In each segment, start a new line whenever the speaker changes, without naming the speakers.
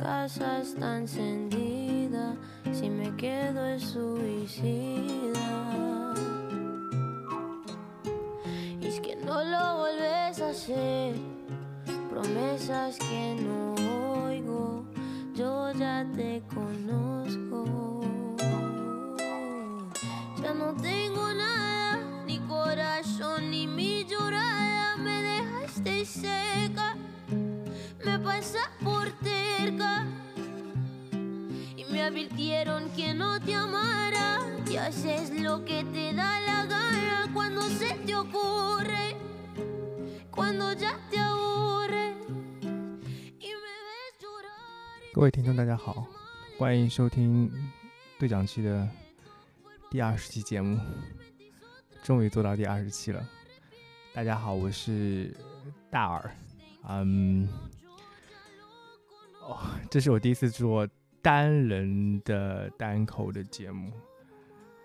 casa está encendida, si me quedo es suicida. Promesas que no oigo, yo ya te conozco. Ya no tengo nada, ni corazón, ni mi llorada, me dejaste seca, me pasa por y me advirtieron que no te amara y haces lo que te da la
各位听众，大家好，欢迎收听对讲机的第二十期节目，终于做到第二十期了。大家好，我是大耳，嗯。哦这是我第一次做单人的单口的节目，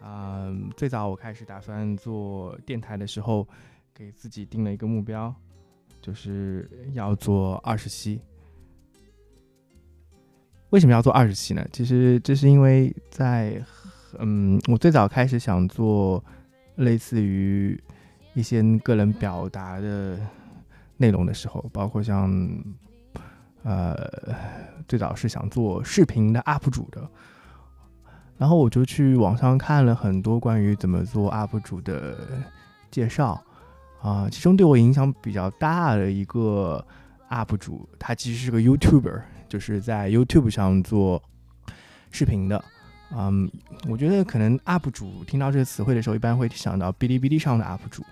嗯，最早我开始打算做电台的时候，给自己定了一个目标，就是要做二十期。为什么要做二十期呢？其实这是因为在，嗯，我最早开始想做类似于一些个人表达的内容的时候，包括像。呃，最早是想做视频的 UP 主的，然后我就去网上看了很多关于怎么做 UP 主的介绍啊，其中对我影响比较大的一个 UP 主，他其实是个 YouTuber，就是在 YouTube 上做视频的。嗯，我觉得可能 UP 主听到这个词汇的时候，一般会想到哔哩哔哩上的 UP 主。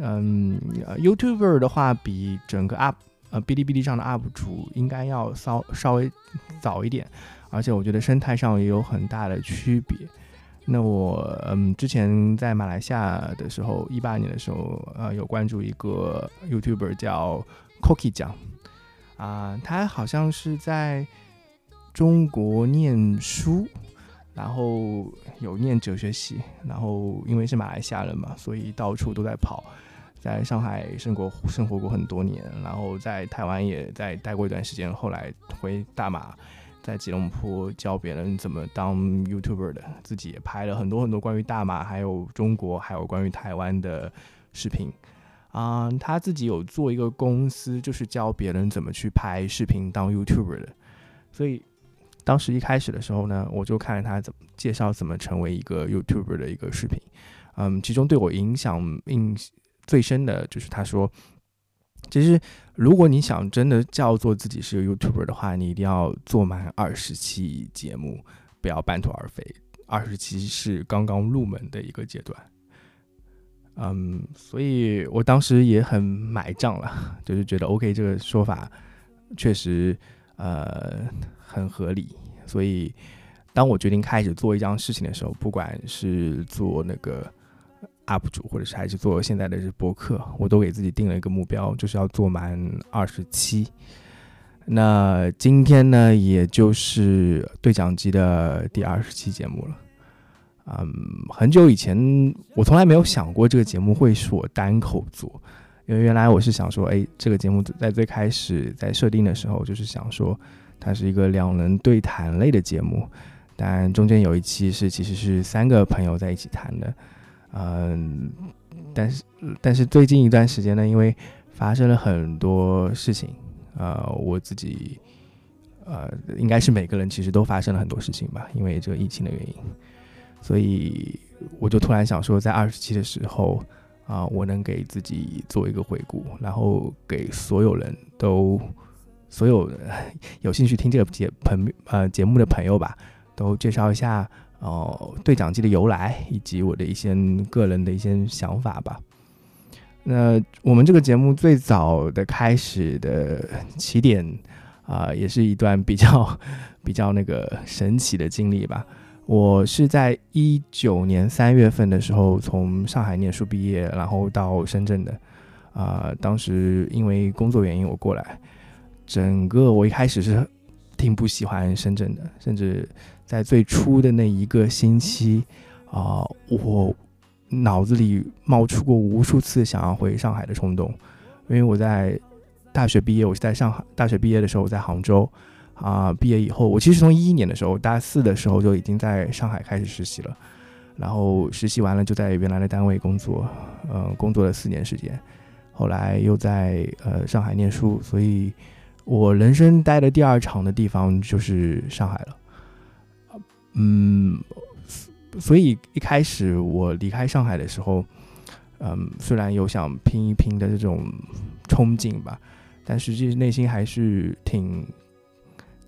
嗯，YouTuber 的话比整个 UP 呃，哔哩哔哩上的 UP 主应该要稍稍微早一点，而且我觉得生态上也有很大的区别。那我嗯，之前在马来西亚的时候，一八年的时候，呃，有关注一个 YouTuber 叫 Cookie 酱，啊，他好像是在中国念书，然后有念哲学系，然后因为是马来西亚人嘛，所以到处都在跑。在上海生活生活过很多年，然后在台湾也在待过一段时间，后来回大马，在吉隆坡教别人怎么当 YouTuber 的，自己也拍了很多很多关于大马、还有中国、还有关于台湾的视频。啊，他自己有做一个公司，就是教别人怎么去拍视频当 YouTuber 的。所以当时一开始的时候呢，我就看他怎么介绍怎么成为一个 YouTuber 的一个视频。嗯，其中对我影响印。最深的就是他说，其实如果你想真的叫做自己是个 YouTuber 的话，你一定要做满二十期节目，不要半途而废。二十期是刚刚入门的一个阶段，嗯，所以我当时也很买账了，就是觉得 OK 这个说法确实呃很合理。所以当我决定开始做一件事情的时候，不管是做那个。UP 主，或者是还是做现在的播客，我都给自己定了一个目标，就是要做满二十期。那今天呢，也就是对讲机的第二十期节目了。嗯，很久以前我从来没有想过这个节目会是我单口做，因为原来我是想说，哎，这个节目在最开始在设定的时候，就是想说它是一个两人对谈类的节目，但中间有一期是其实是三个朋友在一起谈的。嗯，但是但是最近一段时间呢，因为发生了很多事情，呃，我自己，呃，应该是每个人其实都发生了很多事情吧，因为这个疫情的原因，所以我就突然想说，在二十期的时候啊，我能给自己做一个回顾，然后给所有人都，所有 有兴趣听这个节朋呃节目的朋友吧，都介绍一下。哦，对讲机的由来以及我的一些个人的一些想法吧。那我们这个节目最早的开始的起点啊，也是一段比较 比较那个神奇的经历吧。我是在一九年三月份的时候从上海念书毕业，然后到深圳的。啊，当时因为工作原因我过来。整个我一开始是挺不喜欢深圳的，甚至在最初的那一个星期啊，我脑子里冒出过无数次想要回上海的冲动，因为我在大学毕业，我是在上海大学毕业的时候我在杭州啊，毕业以后我其实从一一年的时候大四的时候就已经在上海开始实习了。然后实习完了就在原来的单位工作，嗯，工作了四年时间，后来又在呃上海念书，所以我人生待的第二场的地方就是上海了，嗯，所以一开始我离开上海的时候，嗯，虽然有想拼一拼的这种憧憬吧，但实际内心还是挺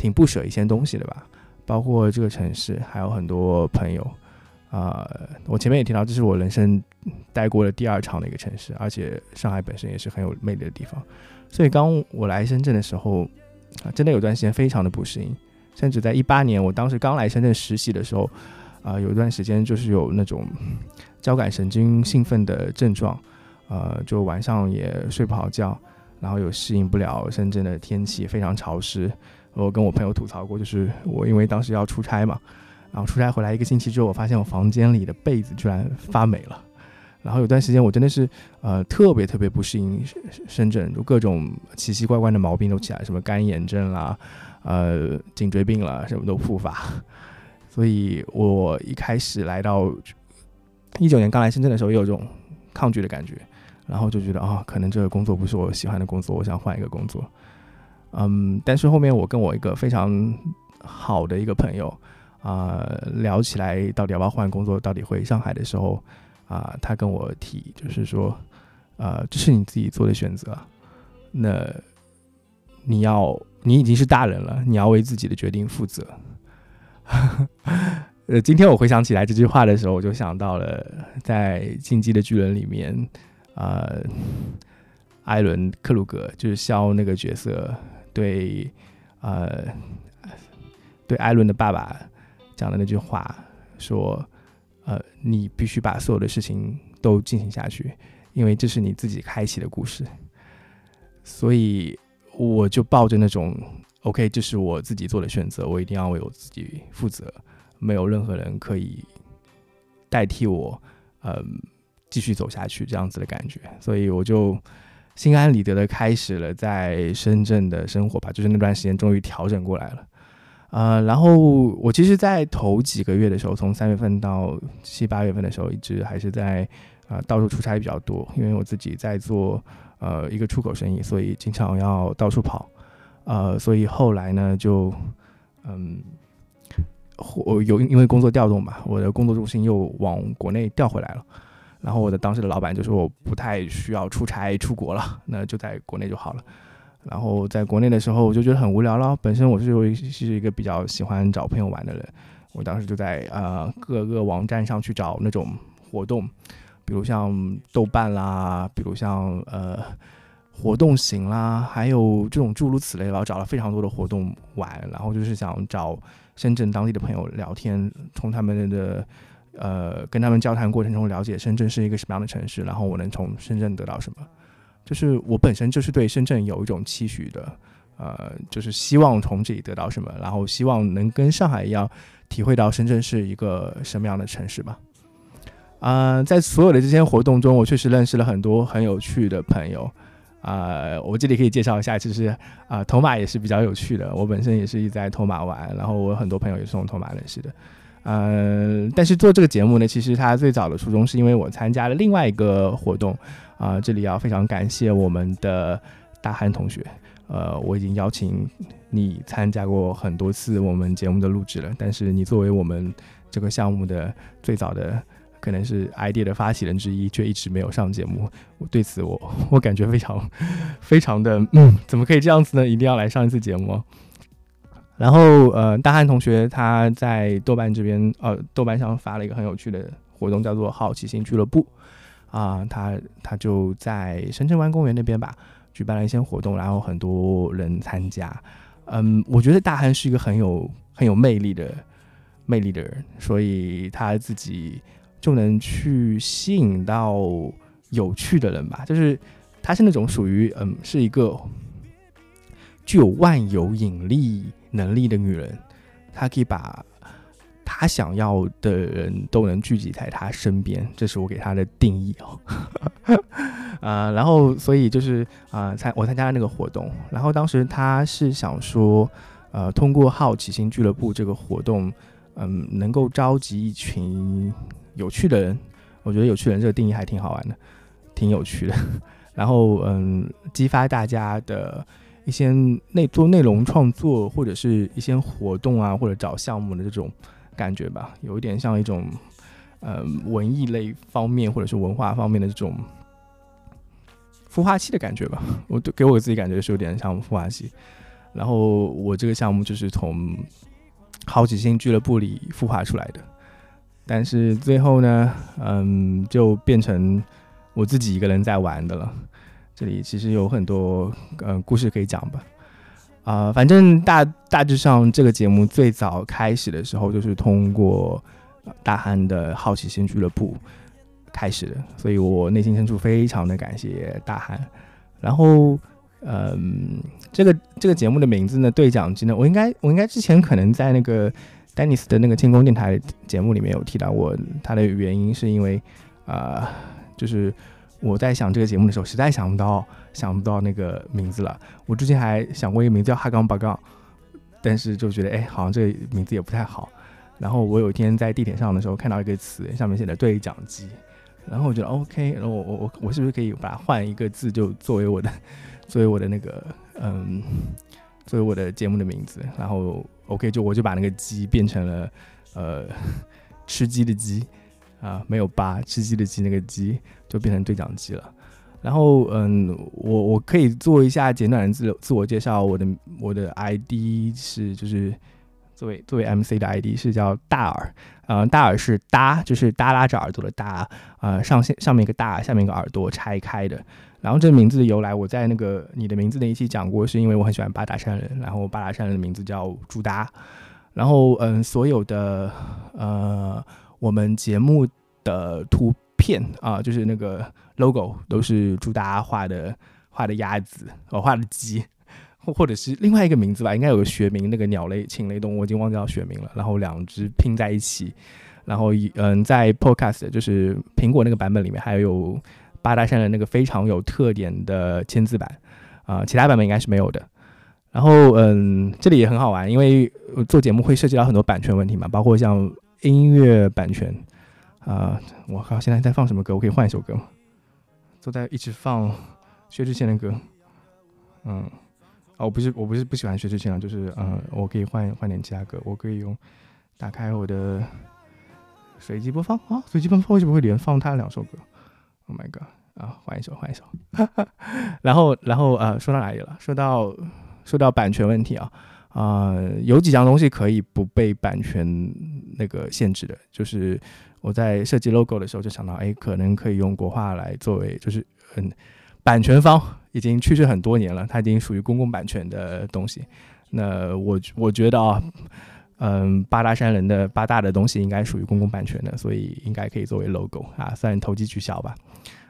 挺不舍一些东西的吧，包括这个城市，还有很多朋友。啊，我前面也提到，这是我人生待过的第二场的一个城市，而且上海本身也是很有魅力的地方。所以刚我来深圳的时候，啊，真的有段时间非常的不适应，甚至在一八年，我当时刚来深圳实习的时候，啊，有一段时间就是有那种交感神经兴奋的症状，呃，就晚上也睡不好觉，然后又适应不了深圳的天气非常潮湿。我跟我朋友吐槽过，就是我因为当时要出差嘛。然后出差回来一个星期之后，我发现我房间里的被子居然发霉了。然后有段时间我真的是呃特别特别不适应深圳，就各种奇奇怪怪的毛病都起来，什么干眼症啦，呃颈椎病了，什么都复发。所以我一开始来到一九年刚来深圳的时候，也有这种抗拒的感觉，然后就觉得啊，可能这个工作不是我喜欢的工作，我想换一个工作。嗯，但是后面我跟我一个非常好的一个朋友。啊，聊起来到底要不要换工作，到底回上海的时候，啊，他跟我提，就是说，呃，这是你自己做的选择，那你要，你已经是大人了，你要为自己的决定负责。呃，今天我回想起来这句话的时候，我就想到了在《进击的巨人》里面，呃，艾伦·克鲁格就是肖那个角色，对，呃，对艾伦的爸爸。讲的那句话说：“呃，你必须把所有的事情都进行下去，因为这是你自己开启的故事。”所以我就抱着那种 “OK”，这是我自己做的选择，我一定要为我自己负责，没有任何人可以代替我，嗯，继续走下去这样子的感觉。所以我就心安理得的开始了在深圳的生活吧。就是那段时间终于调整过来了。呃，然后我其实，在头几个月的时候，从三月份到七八月份的时候，一直还是在啊到处出差比较多，因为我自己在做呃一个出口生意，所以经常要到处跑。呃，所以后来呢，就嗯，我有因为工作调动吧，我的工作重心又往国内调回来了。然后我的当时的老板就说我不太需要出差出国了，那就在国内就好了。然后在国内的时候，我就觉得很无聊了。本身我是有是一个比较喜欢找朋友玩的人，我当时就在呃各个网站上去找那种活动，比如像豆瓣啦，比如像呃活动型啦，还有这种诸如此类，然后找了非常多的活动玩，然后就是想找深圳当地的朋友聊天，从他们的呃跟他们交谈过程中了解深圳是一个什么样的城市，然后我能从深圳得到什么。就是我本身就是对深圳有一种期许的，呃，就是希望从这里得到什么，然后希望能跟上海一样，体会到深圳是一个什么样的城市吧。啊，在所有的这些活动中，我确实认识了很多很有趣的朋友。啊，我这里可以介绍一下，其实啊，头马也是比较有趣的。我本身也是一直在头马玩，然后我很多朋友也是从头马认识的。嗯，但是做这个节目呢，其实它最早的初衷是因为我参加了另外一个活动。啊，这里要非常感谢我们的大汉同学，呃，我已经邀请你参加过很多次我们节目的录制了，但是你作为我们这个项目的最早的可能是 idea 的发起人之一，却一直没有上节目，我对此我我感觉非常非常的，嗯，怎么可以这样子呢？一定要来上一次节目。然后，呃，大汉同学他在豆瓣这边，呃，豆瓣上发了一个很有趣的活动，叫做好奇心俱乐部。啊，他他就在深圳湾公园那边吧，举办了一些活动，然后很多人参加。嗯，我觉得大汉是一个很有很有魅力的魅力的人，所以他自己就能去吸引到有趣的人吧。就是他是那种属于嗯，是一个具有万有引力能力的女人，她可以把她想要的人都能聚集在她身边，这是我给她的定义哦。呃，然后所以就是啊，参我参加了那个活动，然后当时他是想说，呃，通过好奇心俱乐部这个活动，嗯，能够召集一群有趣的人。我觉得有趣的人这个定义还挺好玩的，挺有趣的。然后嗯，激发大家的一些内做内容创作或者是一些活动啊，或者找项目的这种感觉吧，有一点像一种呃文艺类方面或者是文化方面的这种孵化器的感觉吧。我给我自己感觉是有点像孵化器。然后我这个项目就是从好奇心俱乐部里孵化出来的。但是最后呢，嗯，就变成我自己一个人在玩的了。这里其实有很多嗯故事可以讲吧，啊，反正大大致上这个节目最早开始的时候就是通过大汉的好奇心俱乐部开始的，所以我内心深处非常的感谢大汉。然后，嗯，这个这个节目的名字呢，对讲机呢，我应该我应该之前可能在那个。丹尼斯的那个天空电台节目里面有提到我，他的原因是因为，啊，就是我在想这个节目的时候，实在想不到想不到那个名字了。我之前还想过一个名字叫哈杠巴杠，但是就觉得哎，好像这个名字也不太好。然后我有一天在地铁上的时候看到一个词，上面写的对讲机，然后我觉得 OK，然后我我我我是不是可以把它换一个字，就作为我的作为我的那个嗯。作为我的节目的名字，然后 OK，就我就把那个鸡变成了呃吃鸡的鸡啊，没有八吃鸡的鸡那个鸡就变成对讲机了。然后嗯，我我可以做一下简短的自自我介绍，我的我的 ID 是就是作为作为 MC 的 ID 是叫大耳，呃大耳是搭就是耷拉着耳朵的搭，呃上线上面一个大，下面一个耳朵拆开的。然后这个名字的由来，我在那个你的名字那一期讲过，是因为我很喜欢八大山人，然后八大山人的名字叫朱达，然后嗯，所有的呃我们节目的图片啊，就是那个 logo 都是朱达画的，画的鸭子，我画的鸡，或或者是另外一个名字吧，应该有个学名，那个鸟类、禽类动物，我已经忘记叫学名了。然后两只拼在一起，然后嗯，在 podcast 就是苹果那个版本里面还有。八大山的那个非常有特点的签字版，啊，其他版本应该是没有的。然后，嗯，这里也很好玩，因为做节目会涉及到很多版权问题嘛，包括像音乐版权，啊，我靠，现在在放什么歌？我可以换一首歌吗？都在一直放薛之谦的歌，嗯，哦，不是，我不是不喜欢薛之谦啊，就是，嗯，我可以换换点其他歌，我可以用打开我的随机播放啊，随机播放为什么会连放他两首歌？Oh my god！啊，换一首，换一首。然后，然后呃，说到哪里了？说到说到版权问题啊，啊，有几样东西可以不被版权那个限制的，就是我在设计 logo 的时候就想到，哎，可能可以用国画来作为，就是嗯，版权方已经去世很多年了，它已经属于公共版权的东西。那我我觉得啊。嗯，八大山人的八大的东西应该属于公共版权的，所以应该可以作为 logo 啊，算投机取巧吧。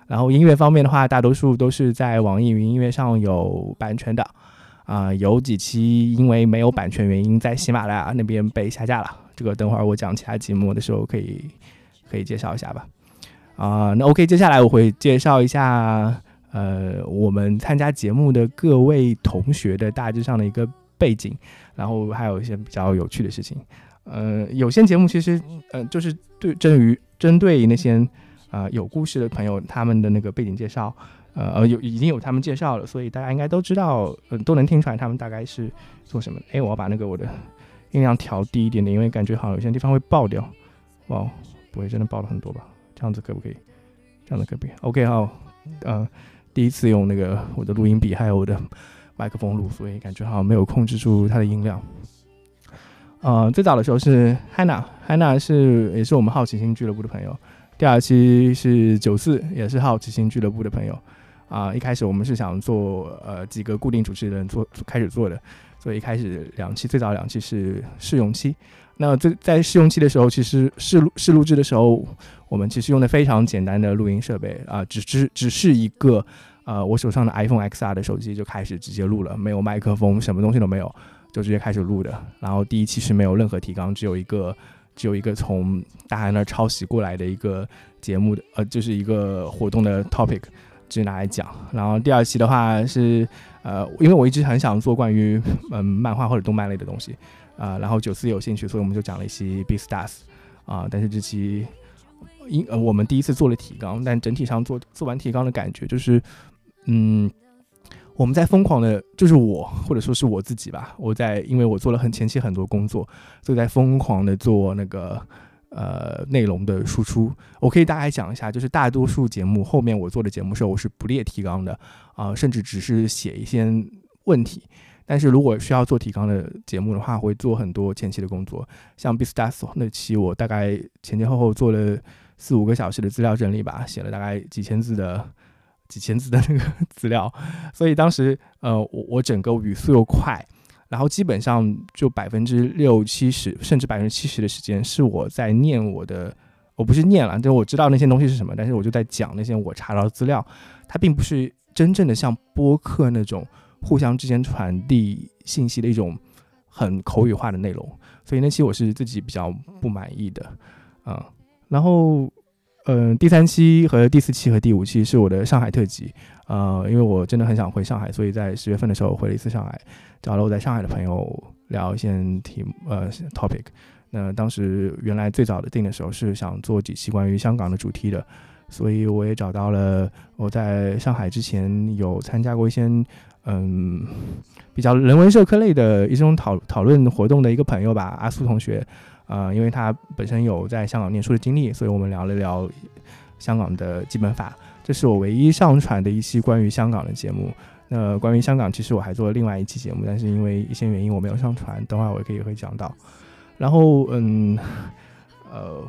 然后音乐方面的话，大多数都是在网易云音乐上有版权的啊，有几期因为没有版权原因，在喜马拉雅那边被下架了。这个等会儿我讲其他节目的时候可以可以介绍一下吧。啊，那 OK，接下来我会介绍一下呃我们参加节目的各位同学的大致上的一个背景。然后还有一些比较有趣的事情，呃，有些节目其实，呃，就是对针于针对那些啊有故事的朋友，他们的那个背景介绍，呃，有已经有他们介绍了，所以大家应该都知道，嗯，都能听出来他们大概是做什么。哎，我要把那个我的音量调低一点点，因为感觉好像有些地方会爆掉。哇，不会真的爆了很多吧？这样子可不可以？这样子可不可以？OK，好，呃，第一次用那个我的录音笔，还有我的。麦克风录，所以感觉好像没有控制住它的音量。呃，最早的时候是 Hanna，Hanna 是也是我们好奇心俱乐部的朋友。第二期是九四，也是好奇心俱乐部的朋友。啊，一开始我们是想做呃几个固定主持人做开始做的，所以一开始两期最早两期是试用期。那在在试用期的时候，其实试录试录制的时候，我们其实用的非常简单的录音设备啊，只只只是一个。呃，我手上的 iPhone XR 的手机就开始直接录了，没有麦克风，什么东西都没有，就直接开始录的。然后第一期是没有任何提纲，只有一个只有一个从大海那儿抄袭过来的一个节目的，呃，就是一个活动的 topic，直接拿来讲。然后第二期的话是，呃，因为我一直很想做关于嗯漫画或者动漫类的东西，啊，然后九四有兴趣，所以我们就讲了一些 B Stars，啊，但是这期因呃我们第一次做了提纲，但整体上做做完提纲的感觉就是。嗯，我们在疯狂的，就是我或者说是我自己吧。我在，因为我做了很前期很多工作，所以在疯狂的做那个呃内容的输出。我可以大概讲一下，就是大多数节目后面我做的节目时候，我是不列提纲的啊，甚至只是写一些问题。但是如果需要做提纲的节目的话，会做很多前期的工作。像 b i s t a s 那期，我大概前前后后做了四五个小时的资料整理吧，写了大概几千字的。几千字的那个 资料，所以当时呃，我我整个语速又快，然后基本上就百分之六七十，甚至百分之七十的时间是我在念我的，我不是念了，就我知道那些东西是什么，但是我就在讲那些我查到的资料，它并不是真正的像播客那种互相之间传递信息的一种很口语化的内容，所以那期我是自己比较不满意的，啊，然后。嗯，第三期和第四期和第五期是我的上海特辑，呃，因为我真的很想回上海，所以在十月份的时候回了一次上海，找了我在上海的朋友聊一些题目，呃，topic。那当时原来最早的定的时候是想做几期关于香港的主题的，所以我也找到了我在上海之前有参加过一些嗯比较人文社科类的一种讨讨论活动的一个朋友吧，阿苏同学。呃，因为他本身有在香港念书的经历，所以我们聊了聊香港的基本法。这是我唯一上传的一期关于香港的节目。那关于香港，其实我还做了另外一期节目，但是因为一些原因我没有上传。等会儿我可以会讲到。然后，嗯，呃，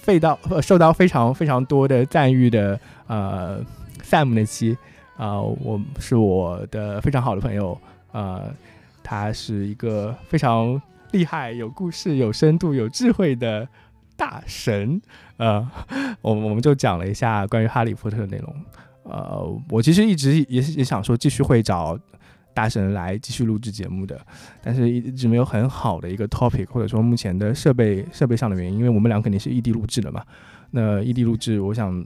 费到受到非常非常多的赞誉的呃 Sam 那期啊，我是我的非常好的朋友，呃，他是一个非常。厉害，有故事，有深度，有智慧的大神，呃，我我们就讲了一下关于哈利波特的内容。呃，我其实一直也也想说继续会找大神来继续录制节目的，但是一直没有很好的一个 topic，或者说目前的设备设备上的原因，因为我们俩肯定是异地录制的嘛。那异地录制，我想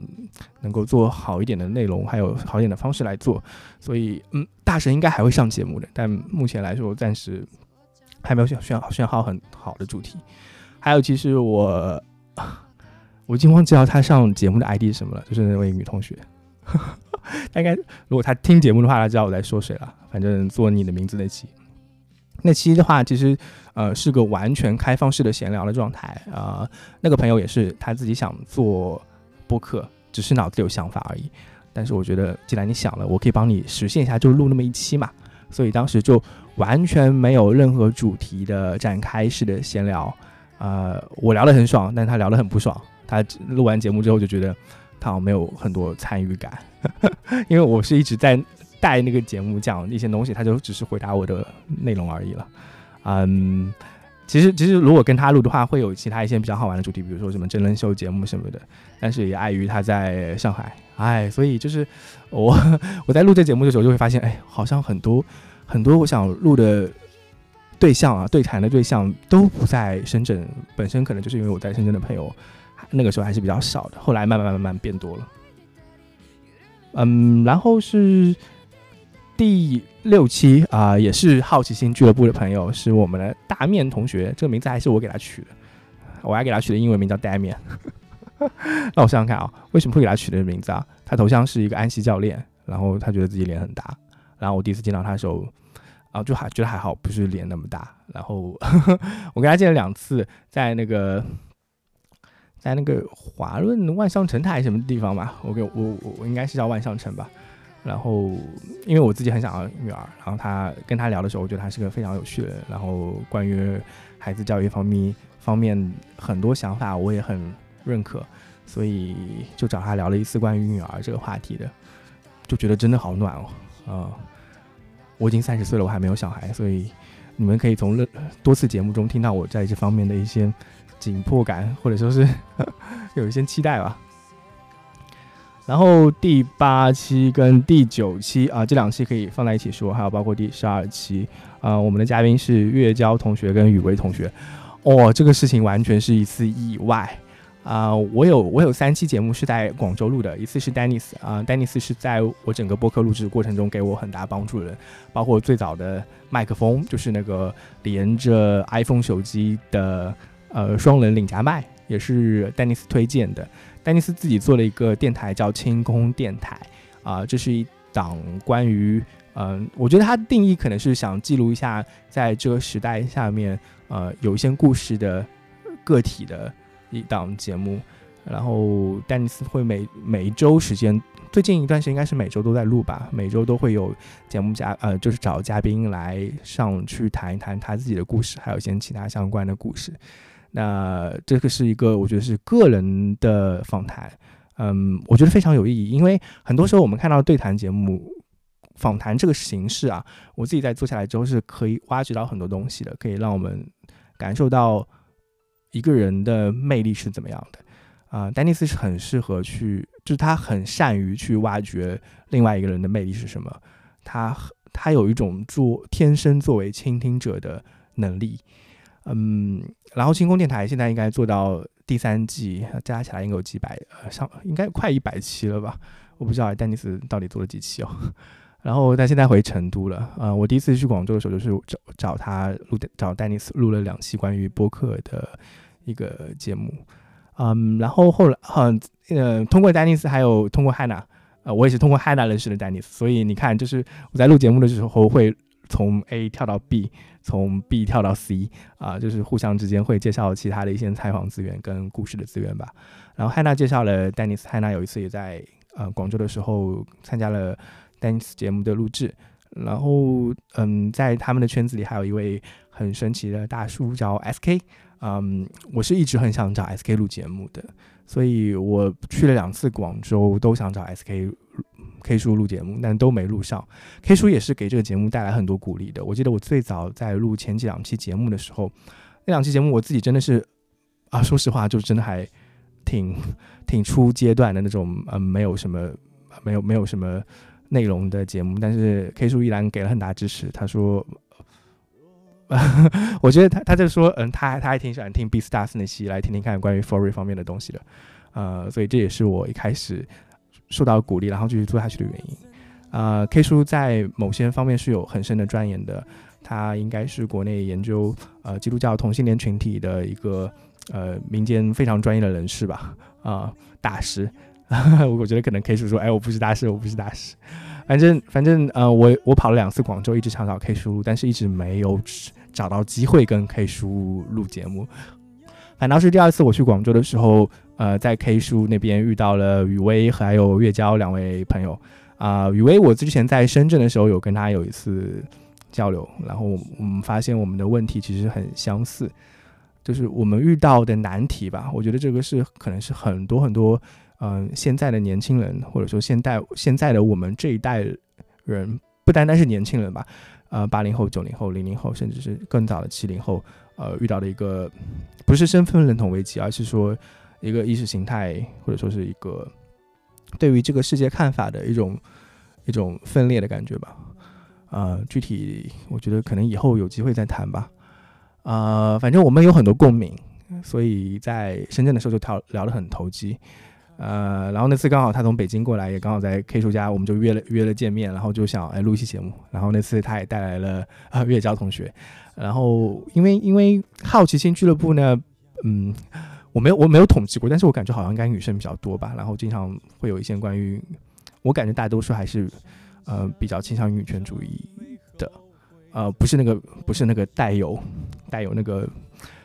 能够做好一点的内容，还有好一点的方式来做，所以嗯，大神应该还会上节目的，但目前来说暂时。还没有选选选好很好的主题，还有其实我 我已经忘记了他上节目的 ID 是什么了，就是那位女同学，他应该如果他听节目的话，他知道我在说谁了。反正做你的名字那期，那期的话其实呃是个完全开放式的闲聊的状态啊。那个朋友也是他自己想做播客，只是脑子有想法而已。但是我觉得既然你想了，我可以帮你实现一下，就录那么一期嘛。所以当时就。完全没有任何主题的展开式的闲聊，呃，我聊得很爽，但他聊得很不爽。他录完节目之后就觉得他好像没有很多参与感，因为我是一直在带那个节目讲一些东西，他就只是回答我的内容而已了。嗯，其实其实如果跟他录的话，会有其他一些比较好玩的主题，比如说什么真人秀节目什么的。但是也碍于他在上海，哎，所以就是我 我在录这节目的时候就会发现，哎，好像很多。很多我想录的对象啊，对谈的对象都不在深圳，本身可能就是因为我在深圳的朋友，那个时候还是比较少的，后来慢慢慢慢变多了。嗯，然后是第六期啊，也是好奇心俱乐部的朋友，是我们的大面同学，这个名字还是我给他取的，我还给他取的英文名叫大面。那我想想看啊，为什么会给他取这个名字啊？他头像是一个安西教练，然后他觉得自己脸很大，然后我第一次见到他的时候。啊就还觉得还好，不是脸那么大。然后 我跟他见了两次，在那个在那个华润万象城他还是什么地方吧，我给我我我应该是叫万象城吧。然后因为我自己很想要女儿，然后他跟他聊的时候，我觉得他是个非常有趣的人。然后关于孩子教育方面方面很多想法，我也很认可，所以就找他聊了一次关于女儿这个话题的，就觉得真的好暖哦，啊。我已经三十岁了，我还没有小孩，所以你们可以从多次节目中听到我在这方面的一些紧迫感，或者说是 有一些期待吧。然后第八期跟第九期啊，这两期可以放在一起说，还有包括第十二期啊，我们的嘉宾是月娇同学跟雨薇同学。哦，这个事情完全是一次意外啊！我有我有三期节目是在广州录的，一次是丹尼斯啊，丹尼斯是在我整个播客录制过程中给我很大帮助的人，包括最早的麦克风，就是那个连着 iPhone 手机的呃双人领夹麦，也是丹尼斯推荐的。丹尼斯自己做了一个电台叫清空电台啊，这是一档关于嗯，我觉得它的定义可能是想记录一下在这个时代下面呃有一些故事的个体的一档节目。然后丹尼斯会每每一周时间，最近一段时间应该是每周都在录吧，每周都会有节目嘉呃就是找嘉宾来上去谈一谈他自己的故事，还有一些其他相关的故事。那这个是一个我觉得是个人的访谈，嗯，我觉得非常有意义，因为很多时候我们看到对谈节目访谈这个形式啊，我自己在做下来之后是可以挖掘到很多东西的，可以让我们感受到一个人的魅力是怎么样的啊。丹尼斯是很适合去，就是他很善于去挖掘另外一个人的魅力是什么，他他有一种做天生作为倾听者的能力。嗯，然后星空电台现在应该做到第三季，加起来应该有几百，呃，上应该快一百期了吧？我不知道丹尼斯到底做了几期哦。然后他现在回成都了，呃，我第一次去广州的时候就是找找他录，找丹尼斯录了两期关于播客的一个节目。嗯，然后后来，嗯，呃，通过丹尼斯还有通过汉娜，呃，我也是通过汉娜认识的丹尼斯，所以你看，就是我在录节目的时候会从 A 跳到 B。从 B 跳到 C 啊，就是互相之间会介绍其他的一些采访资源跟故事的资源吧。然后汉娜介绍了丹尼斯，汉娜有一次也在呃广州的时候参加了丹尼斯节目的录制。然后嗯，在他们的圈子里还有一位很神奇的大叔叫 SK，嗯，我是一直很想找 SK 录节目的，所以我去了两次广州，都想找 SK。K 叔录节目，但都没录上。K 叔也是给这个节目带来很多鼓励的。我记得我最早在录前几两期节目的时候，那两期节目我自己真的是啊，说实话，就真的还挺挺初阶段的那种，嗯，没有什么没有没有什么内容的节目。但是 K 叔依然给了很大支持。他说，我觉得他他就说，嗯，他还他还挺喜欢听 B Stars 那期，来听听看关于 Fory 方面的东西的。呃，所以这也是我一开始。受到鼓励，然后继续做下去的原因。呃，K 叔在某些方面是有很深的钻研的，他应该是国内研究呃基督教同性恋群体的一个呃民间非常专业的人士吧，啊，大师。我觉得可能 K 叔说，哎，我不是大师，我不是大师。反正反正呃，我我跑了两次广州，一直想找 K 叔，但是一直没有找到机会跟 K 叔录节目。反倒是第二次我去广州的时候，呃，在 K 书那边遇到了雨薇还有月娇两位朋友。啊，雨薇我之前在深圳的时候有跟他有一次交流，然后我们发现我们的问题其实很相似，就是我们遇到的难题吧。我觉得这个是可能是很多很多，嗯，现在的年轻人或者说现代现在的我们这一代人，不单单是年轻人吧，呃，八零后、九零后、零零后，甚至是更早的七零后。呃，遇到的一个不是身份认同危机，而是说一个意识形态，或者说是一个对于这个世界看法的一种一种分裂的感觉吧。呃，具体我觉得可能以后有机会再谈吧。呃，反正我们有很多共鸣，所以在深圳的时候就聊聊得很投机。呃，然后那次刚好他从北京过来，也刚好在 K 叔家，我们就约了约了见面，然后就想哎录一期节目。然后那次他也带来了 啊月娇同学，然后因为因为好奇心俱乐部呢，嗯，我没有我没有统计过，但是我感觉好像应该女生比较多吧。然后经常会有一些关于，我感觉大多数还是呃比较倾向于女权主义的，呃不是那个不是那个带有带有那个。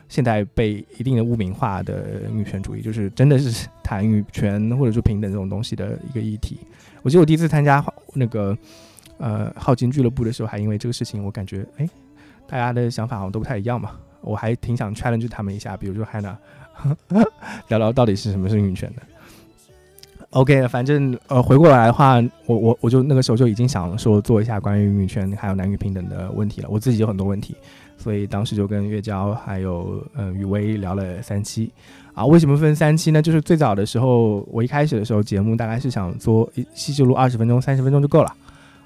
现在被一定的污名化的女权主义，就是真的是谈女权或者说平等这种东西的一个议题。我记得我第一次参加那个呃好金俱乐部的时候，还因为这个事情，我感觉哎，大家的想法好像都不太一样嘛。我还挺想 challenge 他们一下，比如说 Hannah，聊聊到底是什么是女权的。OK，反正呃回过来的话，我我我就那个时候就已经想说做一下关于女权还有男女平等的问题了。我自己有很多问题，所以当时就跟月娇还有嗯雨薇聊了三期。啊，为什么分三期呢？就是最早的时候，我一开始的时候节目大概是想做一期就录二十分钟、三十分钟就够了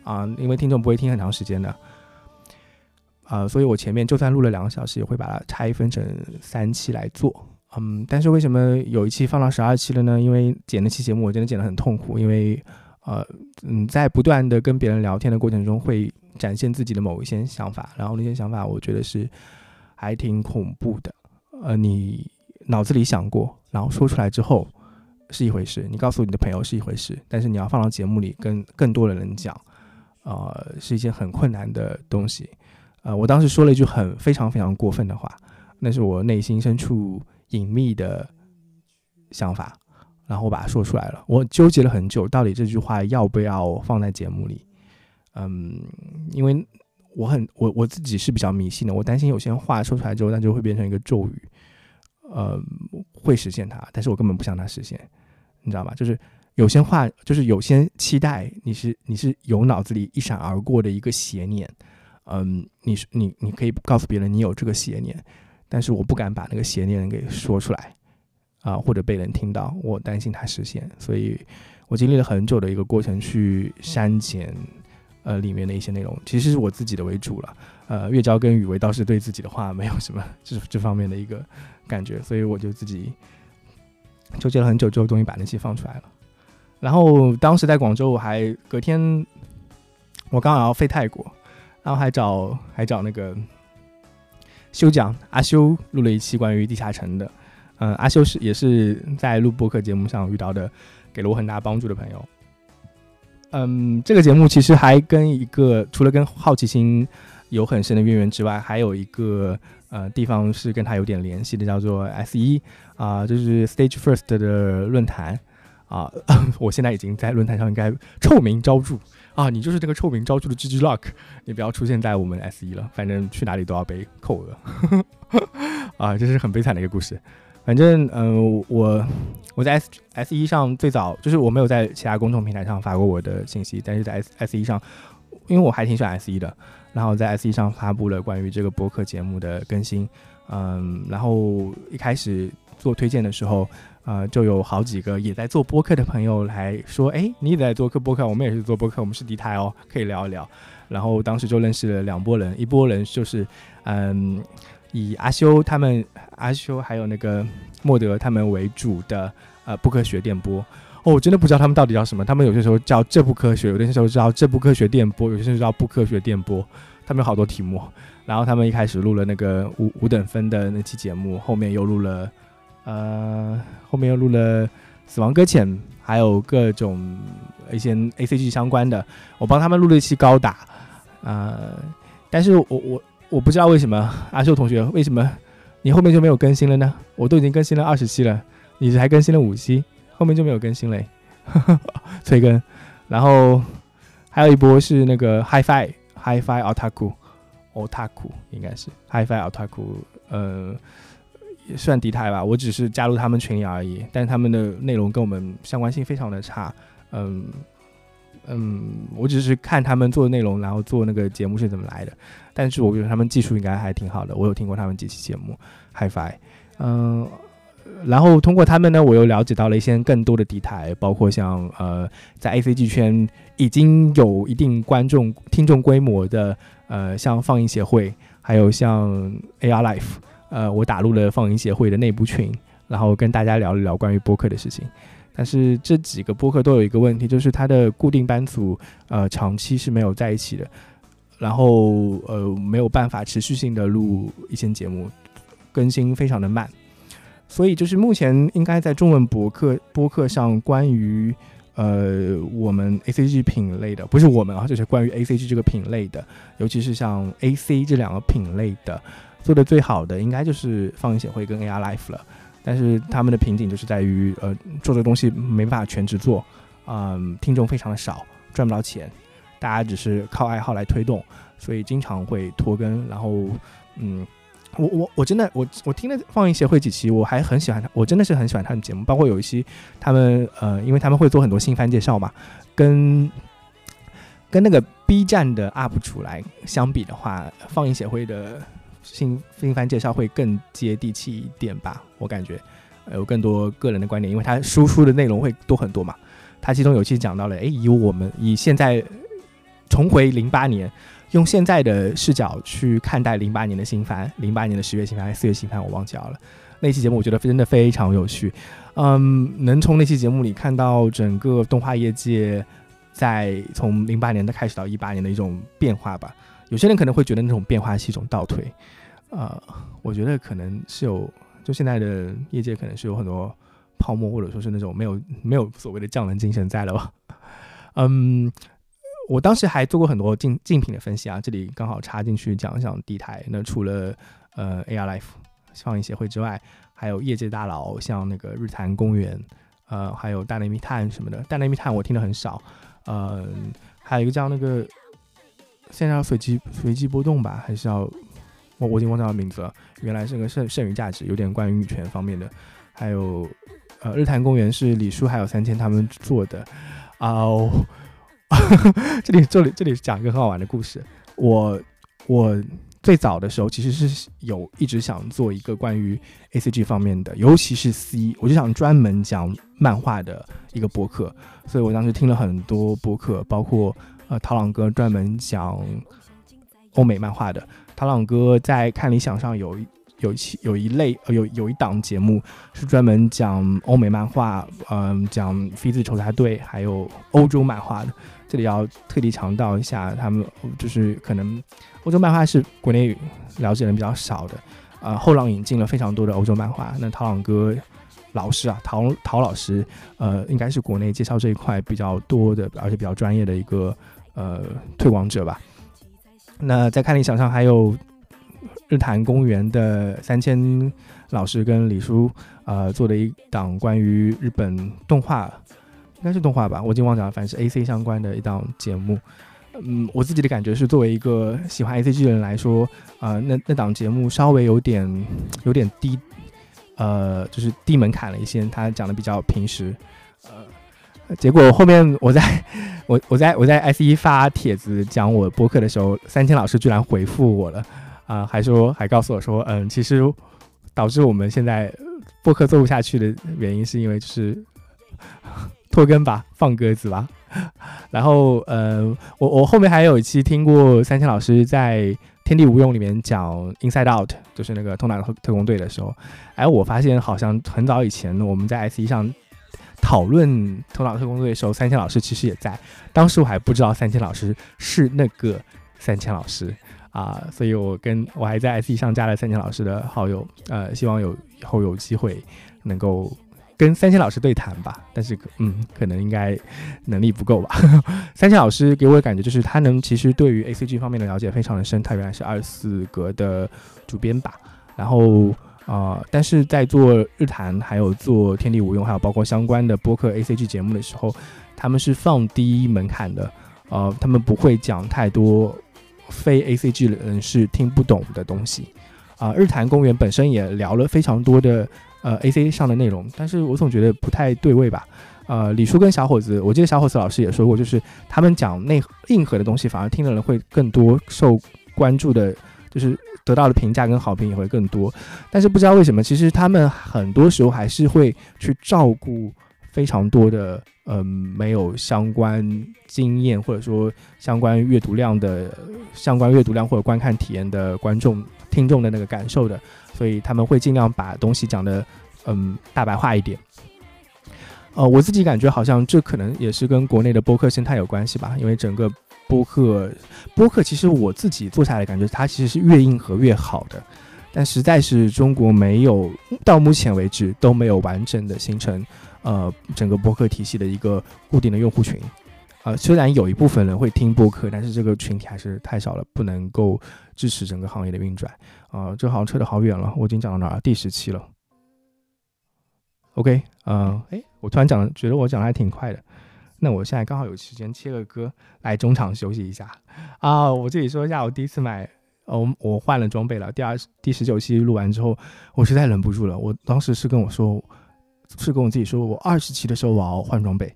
啊，因为听众不会听很长时间的。啊，所以我前面就算录了两个小时，也会把它拆分成三期来做。嗯，但是为什么有一期放到十二期了呢？因为剪那期节目我真的剪得很痛苦，因为呃嗯，在不断的跟别人聊天的过程中，会展现自己的某一些想法，然后那些想法我觉得是还挺恐怖的。呃，你脑子里想过，然后说出来之后是一回事，你告诉你的朋友是一回事，但是你要放到节目里跟更多的人讲，呃，是一件很困难的东西。呃，我当时说了一句很非常非常过分的话，那是我内心深处隐秘的想法，然后我把它说出来了。我纠结了很久，到底这句话要不要放在节目里？嗯，因为我很我我自己是比较迷信的，我担心有些话说出来之后，那就会变成一个咒语，呃，会实现它，但是我根本不想它实现，你知道吗？就是有些话，就是有些期待，你是你是有脑子里一闪而过的一个邪念。嗯，你你你可以告诉别人你有这个邪念，但是我不敢把那个邪念给说出来，啊，或者被人听到，我担心它实现，所以我经历了很久的一个过程去删减，呃，里面的一些内容，其实是我自己的为主了，呃，月娇跟雨薇倒是对自己的话没有什么这 这方面的一个感觉，所以我就自己纠结了很久之后，终于把那期放出来了。然后当时在广州，我还隔天我刚好要飞泰国。然后还找还找那个修讲阿修录了一期关于地下城的，嗯，阿修是也是在录播客节目上遇到的，给了我很大帮助的朋友。嗯，这个节目其实还跟一个除了跟好奇心有很深的渊源之外，还有一个呃地方是跟他有点联系的，叫做 S 一啊，就是 Stage First 的论坛啊，我现在已经在论坛上应该臭名昭著。啊，你就是这个臭名昭著的 GG Lock，你不要出现在我们 S 一了，反正去哪里都要被扣额。啊，这是很悲惨的一个故事。反正，嗯，我我在 S S 一上最早就是我没有在其他公众平台上发过我的信息，但是在 S S 一上，因为我还挺喜欢 S 一的，然后在 S 一上发布了关于这个播客节目的更新。嗯，然后一开始做推荐的时候。呃，就有好几个也在做播客的朋友来说，哎，你也在做客播客，我们也是做播客，我们是敌台哦，可以聊一聊。然后当时就认识了两拨人，一波人就是，嗯，以阿修他们，阿修还有那个莫德他们为主的呃不科学电波。哦，我真的不知道他们到底叫什么，他们有些时候叫这不科学，有些时候叫这不科学电波，有些时候叫不科学电波，他们有好多题目。然后他们一开始录了那个五五等分的那期节目，后面又录了。呃，后面又录了《死亡搁浅》，还有各种一些 A C G 相关的，我帮他们录了一期高达。呃，但是我我我不知道为什么阿秀同学为什么你后面就没有更新了呢？我都已经更新了二十期了，你还更新了五期，后面就没有更新嘞，催更。然后还有一波是那个 HiFi HiFi Otaku Otaku 应该是 HiFi Otaku，呃。也算敌台吧，我只是加入他们群里而已，但他们的内容跟我们相关性非常的差，嗯嗯，我只是看他们做的内容，然后做那个节目是怎么来的，但是我觉得他们技术应该还挺好的，我有听过他们几期节目，HiFi，嗯，然后通过他们呢，我又了解到了一些更多的敌台，包括像呃在 ACG 圈已经有一定观众听众规模的，呃像放映协会，还有像 AR Life。呃，我打入了放映协会的内部群，然后跟大家聊了聊关于播客的事情。但是这几个播客都有一个问题，就是它的固定班组呃长期是没有在一起的，然后呃没有办法持续性的录一些节目，更新非常的慢。所以就是目前应该在中文博客播客上关于呃我们 A C G 品类的，不是我们啊，就是关于 A C G 这个品类的，尤其是像 A C 这两个品类的。做的最好的应该就是放映协会跟 AR Life 了，但是他们的瓶颈就是在于，呃，做这东西没办法全职做，嗯，听众非常的少，赚不到钱，大家只是靠爱好来推动，所以经常会拖更，然后，嗯，我我我真的我我听了放映协会几期，我还很喜欢他，我真的是很喜欢他们节目，包括有一期他们呃，因为他们会做很多新番介绍嘛，跟跟那个 B 站的 UP 主来相比的话，放映协会的新新番介绍会更接地气一点吧，我感觉有更多个人的观点，因为它输出的内容会多很多嘛。它其中有期讲到了，哎，以我们以现在重回零八年。用现在的视角去看待零八年的新番，零八年的十月新番还是四月新番，我忘记了。那期节目我觉得真的非常有趣，嗯，能从那期节目里看到整个动画业界在从零八年的开始到一八年的一种变化吧。有些人可能会觉得那种变化是一种倒退，呃，我觉得可能是有，就现在的业界可能是有很多泡沫，或者说是那种没有没有所谓的匠人精神在了吧，嗯。我当时还做过很多竞竞品的分析啊，这里刚好插进去讲一讲地台。那除了呃 AR Life 放映协会之外，还有业界大佬像那个日坛公园，呃，还有大内密探什么的。大内密探我听的很少，呃，还有一个叫那个现在要随机随机波动吧，还是要我我已经忘掉名字了。原来是个剩剩余价值，有点关于女权方面的。还有呃日坛公园是李叔还有三千他们做的啊。这里这里这里讲一个很好玩的故事。我我最早的时候其实是有一直想做一个关于 A C G 方面的，尤其是 C，我就想专门讲漫画的一个播客。所以我当时听了很多播客，包括呃陶朗哥专门讲欧美漫画的。陶朗哥在看理想上有一有一期有一类呃有有一档节目是专门讲欧美漫画，嗯，讲飞子丑才队还有欧洲漫画的。这里要特地强调一下，他们就是可能欧洲漫画是国内了解人比较少的，呃，后浪引进了非常多的欧洲漫画。那陶朗哥老师啊，陶陶老师，呃，应该是国内介绍这一块比较多的，而且比较专业的一个呃推广者吧。那在看理想上还有日坛公园的三千老师跟李叔，呃，做的一档关于日本动画。应该是动画吧，我已经忘记了，反正是 A C 相关的一档节目。嗯，我自己的感觉是，作为一个喜欢 A C G 的人来说，呃，那那档节目稍微有点有点低，呃，就是低门槛了一些。他讲的比较平时，呃，结果后面我在 我我在我在 S 一发帖子讲我播客的时候，三千老师居然回复我了，啊，还说还告诉我说，嗯，其实导致我们现在播客做不下去的原因，是因为就是。拖更吧，放鸽子吧。然后，呃，我我后面还有一期听过三千老师在《天地无用》里面讲《Inside Out》，就是那个《通达特特工队》的时候，哎，我发现好像很早以前我们在 S 一上讨论《头脑特工队》的时候，三千老师其实也在。当时我还不知道三千老师是那个三千老师啊，所以我跟我还在 S E 上加了三千老师的好友，呃，希望有以后有机会能够。跟三千老师对谈吧，但是嗯，可能应该能力不够吧。三千老师给我的感觉就是他能其实对于 A C G 方面的了解非常的深，他原来是二四格的主编吧。然后啊，但是在做日谈，还有做天地无用，还有包括相关的播客 A C G 节目的时候，他们是放低门槛的，呃，他们不会讲太多非 A C G 人士听不懂的东西。啊，日坛公园本身也聊了非常多的。呃，A C 上的内容，但是我总觉得不太对位吧。呃，李叔跟小伙子，我记得小伙子老师也说过，就是他们讲内硬核的东西，反而听的人会更多，受关注的，就是得到的评价跟好评也会更多。但是不知道为什么，其实他们很多时候还是会去照顾非常多的，嗯，没有相关经验或者说相关阅读量的、相关阅读量或者观看体验的观众、听众的那个感受的。所以他们会尽量把东西讲的，嗯，大白话一点。呃，我自己感觉好像这可能也是跟国内的播客生态有关系吧。因为整个播客，播客其实我自己做下来感觉它其实是越硬核越好的，但实在是中国没有到目前为止都没有完整的形成，呃，整个播客体系的一个固定的用户群。呃，虽然有一部分人会听播客，但是这个群体还是太少了，不能够支持整个行业的运转。啊，这好像扯得好远了，我已经讲到哪儿？第十期了。OK，呃，哎，我突然讲，觉得我讲的还挺快的。那我现在刚好有时间切个歌，来中场休息一下。啊，我这里说一下，我第一次买我我换了装备了。第二第十九期录完之后，我实在忍不住了。我当时是跟我说，是跟我自己说，我二十期的时候我要换装备。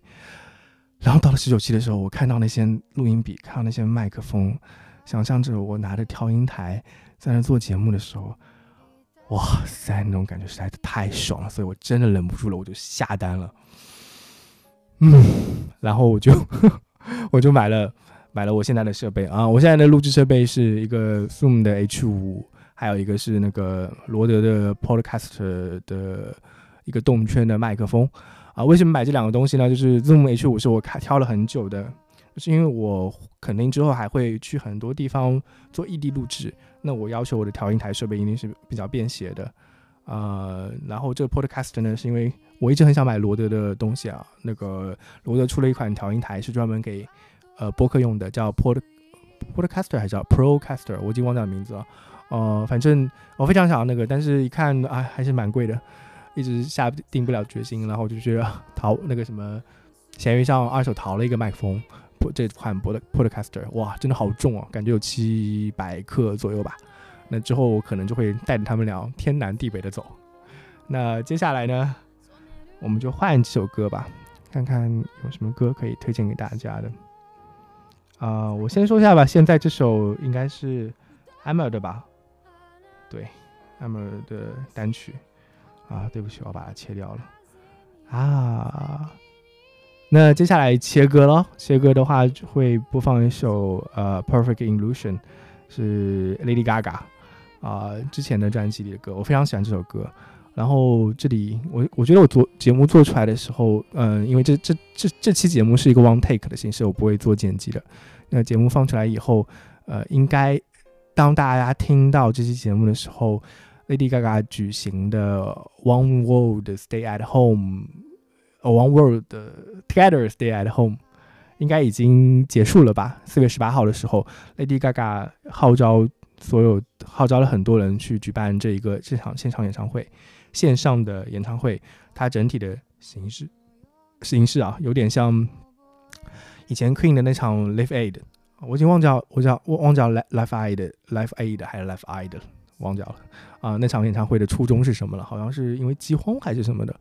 然后到了十九期的时候，我看到那些录音笔，看到那些麦克风，想象着我拿着调音台在那做节目的时候，哇塞，那种感觉实在是太爽了。所以我真的忍不住了，我就下单了。嗯，然后我就 我就买了。买了我现在的设备啊，我现在的录制设备是一个 Zoom 的 H 五，还有一个是那个罗德的 Podcast 的一个动圈的麦克风啊。为什么买这两个东西呢？就是 Zoom H 五是我看挑了很久的，是因为我肯定之后还会去很多地方做异地录制，那我要求我的调音台设备一定是比较便携的啊。然后这个 Podcast 呢，是因为我一直很想买罗德的东西啊，那个罗德出了一款调音台，是专门给呃，播客用的叫 Pod Podcaster 还是叫 Procaster，我已经忘掉名字了。呃，反正我非常想要那个，但是一看啊，还是蛮贵的，一直下定不了决心。然后就觉得淘那个什么，闲鱼上二手淘了一个麦克风，这款 Pod Podcaster，哇，真的好重哦，感觉有七百克左右吧。那之后我可能就会带着他们俩天南地北的走。那接下来呢，我们就换几首歌吧，看看有什么歌可以推荐给大家的。啊，我先说一下吧。现在这首应该是 Emma 的吧？对，Emma 的单曲。啊，对不起，我把它切掉了。啊，那接下来切歌咯。切歌的话会播放一首呃 Perfect Illusion，是 Lady Gaga 啊之前的专辑里的歌，我非常喜欢这首歌。然后这里我我觉得我做节目做出来的时候，嗯，因为这这这这期节目是一个 one take 的形式，我不会做剪辑的。那节目放出来以后，呃，应该当大家听到这期节目的时候，Lady Gaga 举行的 One World Stay at Home。A one World Together Stay at Home，应该已经结束了吧？四月十八号的时候，Lady Gaga 号召所有号召了很多人去举办这一个这场现场演唱会。线上的演唱会，它整体的形式形式啊，有点像以前 Queen 的那场 Live Aid，我已经忘掉，我叫我忘掉 Live Aid Live Aid 还是 Live Aid，了忘掉了啊。那场演唱会的初衷是什么了？好像是因为饥荒还是什么的。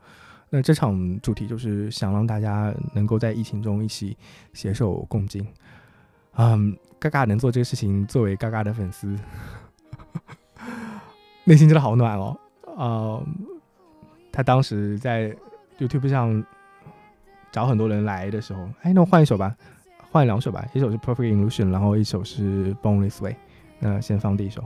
那这场主题就是想让大家能够在疫情中一起携手共进。嗯，嘎嘎能做这个事情，作为嘎嘎的粉丝，内心真的好暖哦。呃，他当时在 YouTube 上找很多人来的时候，哎，那我换一首吧，换两首吧，一首是 Perfect Illusion，然后一首是 Born This Way，那先放第一首。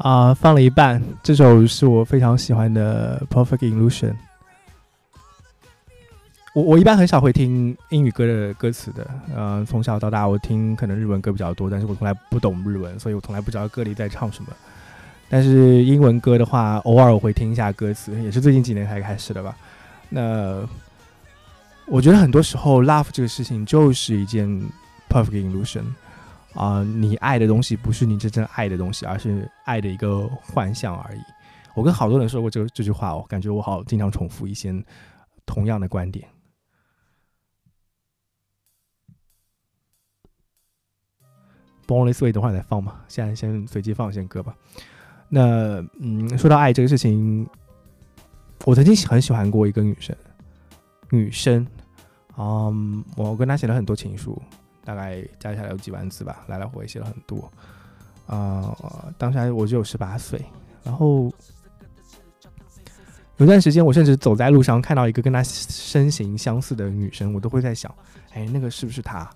啊，放了一半。这首是我非常喜欢的《Perfect Illusion》。我我一般很少会听英语歌的歌词的，呃，从小到大我听可能日文歌比较多，但是我从来不懂日文，所以我从来不知道歌里在唱什么。但是英文歌的话，偶尔我会听一下歌词，也是最近几年才开始的吧。那我觉得很多时候，love 这个事情就是一件 perfect illusion 啊，你爱的东西不是你真正爱的东西，而是爱的一个幻象而已。我跟好多人说过这个这句话，我感觉我好经常重复一些同样的观点。Born this way，等会再放嘛，现在先随机放一些歌吧。那嗯，说到爱这个事情，我曾经很喜欢过一个女生，女生，嗯，我跟她写了很多情书，大概加起来有几万字吧，来来回回写了很多。啊，当时我只有十八岁，然后有段时间，我甚至走在路上看到一个跟她身形相似的女生，我都会在想，哎，那个是不是她？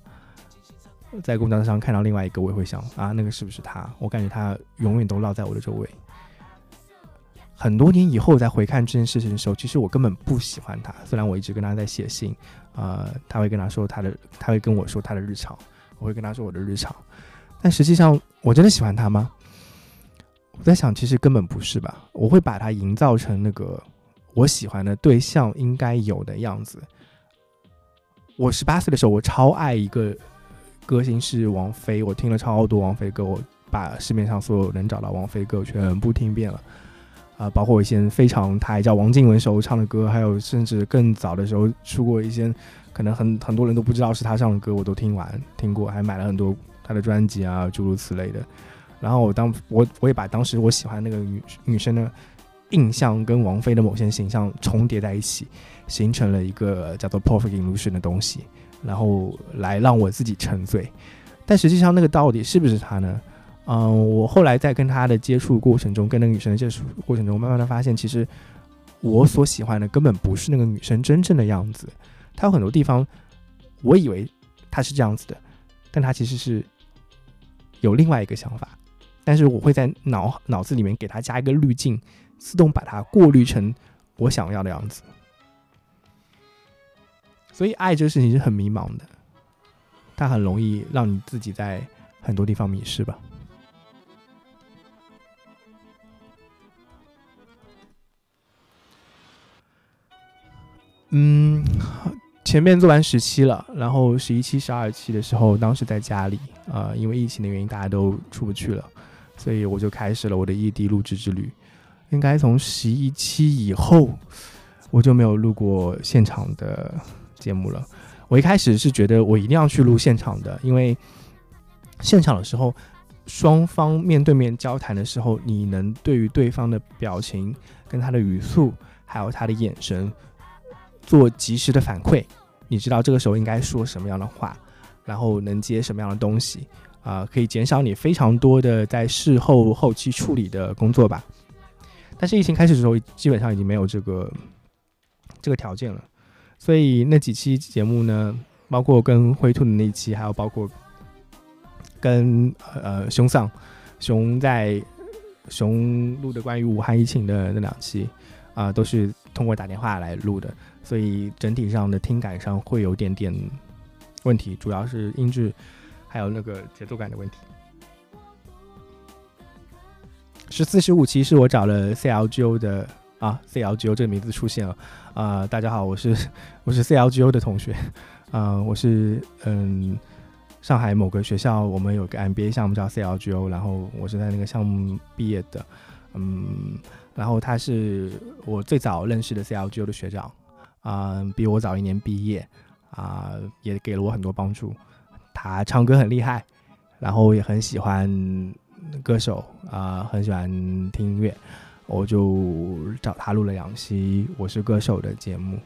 在公交车上看到另外一个，我也会想啊，那个是不是她？我感觉她永远都绕在我的周围。很多年以后再回看这件事情的时候，其实我根本不喜欢她。虽然我一直跟她在写信，啊，他会跟他说他的，他会跟我说他的日常，我会跟他说我的日常。但实际上，我真的喜欢他吗？我在想，其实根本不是吧。我会把他营造成那个我喜欢的对象应该有的样子。我十八岁的时候，我超爱一个。歌星是王菲，我听了超多王菲歌，我把市面上所有能找到王菲歌全部听遍了，啊，包括一些非常台叫王静雯时候唱的歌，还有甚至更早的时候出过一些可能很很多人都不知道是他唱的歌，我都听完听过，还买了很多他的专辑啊，诸如此类的。然后我当我我也把当时我喜欢那个女女生的印象跟王菲的某些形象重叠在一起，形成了一个叫做 Perfect Illusion 的东西。然后来让我自己沉醉，但实际上那个到底是不是他呢？嗯，我后来在跟他的接触过程中，跟那个女生的接触过程中，慢慢的发现，其实我所喜欢的根本不是那个女生真正的样子。她有很多地方，我以为她是这样子的，但她其实是有另外一个想法。但是我会在脑脑子里面给她加一个滤镜，自动把它过滤成我想要的样子。所以爱这个事情是很迷茫的，它很容易让你自己在很多地方迷失吧。嗯，前面做完十期了，然后十一期、十二期的时候，当时在家里啊，因为疫情的原因，大家都出不去了，所以我就开始了我的异地录制之旅。应该从十一期以后，我就没有录过现场的。节目了，我一开始是觉得我一定要去录现场的，因为现场的时候，双方面对面交谈的时候，你能对于对方的表情、跟他的语速，还有他的眼神做及时的反馈，你知道这个时候应该说什么样的话，然后能接什么样的东西，啊，可以减少你非常多的在事后后期处理的工作吧。但是疫情开始的时候，基本上已经没有这个这个条件了。所以那几期节目呢，包括跟灰兔的那一期，还有包括跟呃熊丧熊在熊录的关于武汉疫情的那两期啊，都是通过打电话来录的，所以整体上的听感上会有点点问题，主要是音质还有那个节奏感的问题。十四十五期是我找了 CLGO 的。啊，CLGO 这个名字出现了啊！大家好，我是 我是 CLGO 的同学，啊，我是嗯上海某个学校，我们有个 MBA 项目叫 CLGO，然后我是在那个项目毕业的，嗯，然后他是我最早认识的 CLGO 的学长，啊，比我早一年毕业，啊，也给了我很多帮助。他唱歌很厉害，然后也很喜欢歌手，啊，很喜欢听音乐。我就找他录了两期《我是歌手》的节目，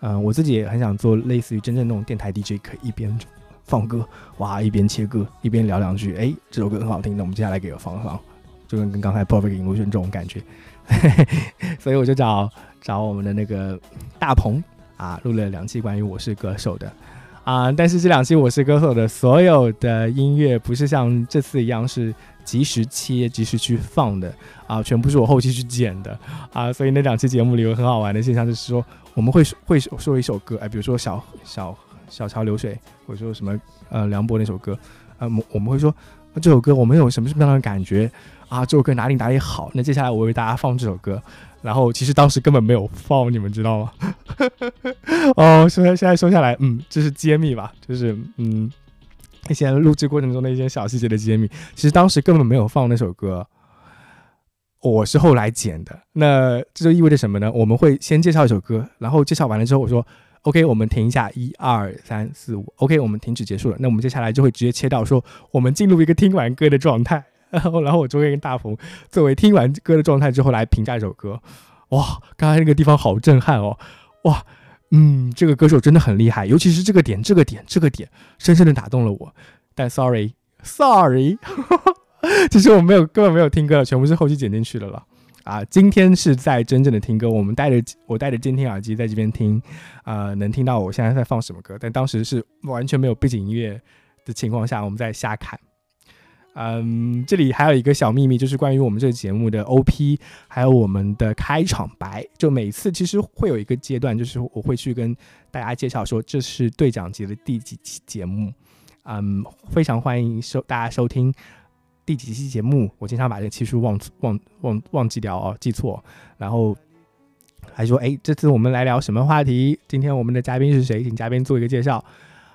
嗯，我自己也很想做类似于真正那种电台 DJ，可以一边放歌，哇，一边切歌，一边聊两句，哎，这首歌很好听，那我们接下来给个放放，就跟跟刚才 Perfect Illusion 这种感觉，所以我就找找我们的那个大鹏啊，录了两期关于《我是歌手》的，啊。但是这两期《我是歌手》的所有的音乐不是像这次一样是及时切、及时去放的啊，全部是我后期去剪的啊。所以那两期节目里有很好玩的现象，就是说我们会会说一首歌，哎，比如说小小小桥流水，或者说什么呃梁博那首歌，呃，我们会说这首歌我们有什么什么样的感觉啊？这首歌哪里哪里好？那接下来我为大家放这首歌。然后其实当时根本没有放，你们知道吗？哦，说现在说下来，嗯，这是揭秘吧？就是嗯，一些录制过程中的一些小细节的揭秘。其实当时根本没有放那首歌，我是后来剪的。那这就意味着什么呢？我们会先介绍一首歌，然后介绍完了之后，我说 OK，我们停一下，一二三四五，OK，我们停止结束了。那我们接下来就会直接切到说，我们进入一个听完歌的状态。然后，然后我就会跟大鹏作为听完歌的状态之后来评价这首歌。哇，刚才那个地方好震撼哦！哇，嗯，这个歌手真的很厉害，尤其是这个点、这个点、这个点，深深的打动了我。但 sorry，sorry，其实我没有，根本没有听歌，全部是后期剪进去的了。啊，今天是在真正的听歌，我们戴着我戴着监听耳机在这边听，啊，能听到我现在在放什么歌。但当时是完全没有背景音乐的情况下，我们在瞎侃。嗯，这里还有一个小秘密，就是关于我们这个节目的 OP，还有我们的开场白。就每次其实会有一个阶段，就是我会去跟大家介绍说这是对讲节的第几期节目。嗯，非常欢迎收大家收听第几期节目。我经常把这个期数忘忘忘忘记掉哦，记错。然后还说，哎，这次我们来聊什么话题？今天我们的嘉宾是谁？请嘉宾做一个介绍。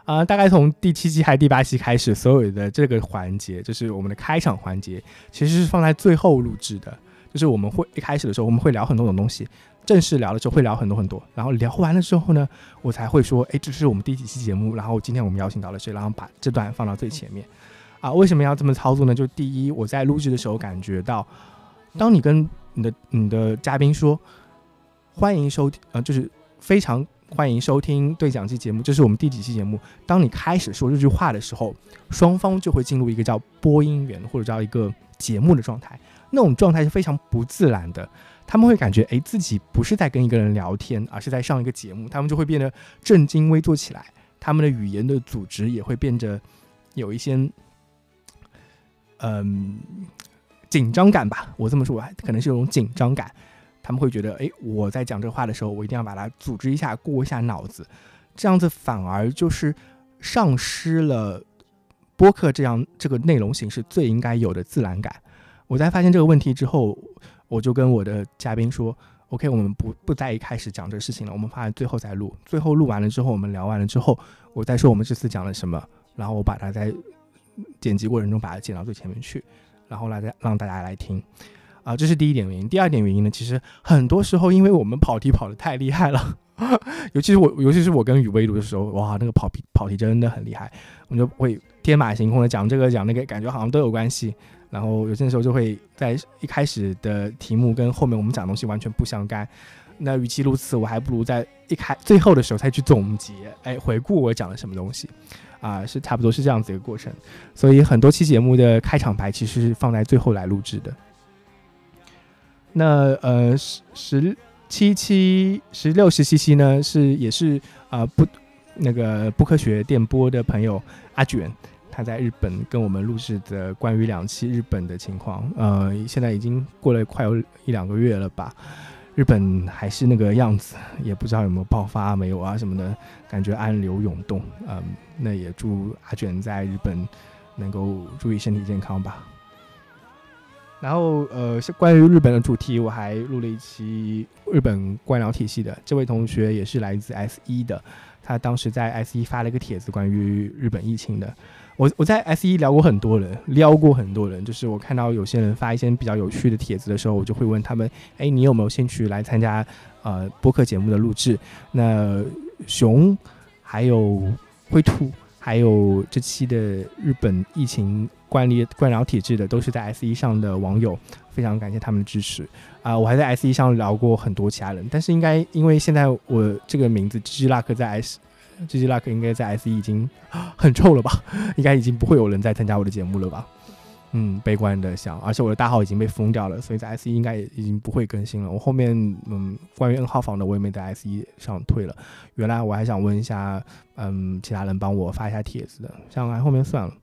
啊，大概从第七期还是第八期开始，所有的这个环节就是我们的开场环节，其实是放在最后录制的。就是我们会一开始的时候，我们会聊很多种东西，正式聊的时候会聊很多很多，然后聊完了之后呢，我才会说，哎，这是我们第几期节目，然后今天我们邀请到了谁，然后把这段放到最前面。啊，为什么要这么操作呢？就第一，我在录制的时候感觉到，当你跟你的你的嘉宾说欢迎收听，呃，就是非常。欢迎收听对讲机节目，这是我们第几期节目？当你开始说这句话的时候，双方就会进入一个叫播音员或者叫一个节目的状态，那种状态是非常不自然的。他们会感觉，哎，自己不是在跟一个人聊天，而是在上一个节目。他们就会变得正襟危坐起来，他们的语言的组织也会变得有一些，嗯，紧张感吧。我这么说，可能是有种紧张感。他们会觉得，哎，我在讲这话的时候，我一定要把它组织一下，过一下脑子，这样子反而就是丧失了播客这样这个内容形式最应该有的自然感。我在发现这个问题之后，我就跟我的嘉宾说，OK，我们不不再一开始讲这个事情了，我们放在最后再录。最后录完了之后，我们聊完了之后，我再说我们这次讲了什么，然后我把它在剪辑过程中把它剪到最前面去，然后来再让大家来听。啊，这是第一点原因。第二点原因呢，其实很多时候，因为我们跑题跑得太厉害了，尤其是我，尤其是我跟雨薇录的时候，哇，那个跑题跑题真的很厉害，我们就会天马行空的讲这个讲那个，感觉好像都有关系。然后有些时候就会在一开始的题目跟后面我们讲的东西完全不相干。那与其如此，我还不如在一开最后的时候再去总结，哎，回顾我讲了什么东西，啊，是差不多是这样子一个过程。所以很多期节目的开场白其实是放在最后来录制的。那呃十十七期、十六、十七期呢，是也是啊不那个不科学电波的朋友阿卷，他在日本跟我们录制的关于两期日本的情况，呃，现在已经过了快有一两个月了吧，日本还是那个样子，也不知道有没有爆发没有啊什么的，感觉暗流涌动，嗯，那也祝阿卷在日本能够注意身体健康吧。然后，呃，关于日本的主题，我还录了一期日本官僚体系的。这位同学也是来自 S 一的，他当时在 S 一发了一个帖子，关于日本疫情的。我我在 S 一聊过很多人，撩过很多人，就是我看到有些人发一些比较有趣的帖子的时候，我就会问他们：哎，你有没有兴趣来参加呃播客节目的录制？那熊，还有灰兔。还有这期的日本疫情管理官僚体制的，都是在 S 一上的网友，非常感谢他们的支持啊！我还在 S 一上聊过很多其他人，但是应该因为现在我这个名字 G G Luck 在 S，G G Luck 应该在 S 一已经很臭了吧？应该已经不会有人再参加我的节目了吧？嗯，悲观的想，而且我的大号已经被封掉了，所以在 S 一应该也已经不会更新了。我后面嗯，关于 N 号房的我也没在 S 一上退了。原来我还想问一下，嗯，其他人帮我发一下帖子的，想来后面算了。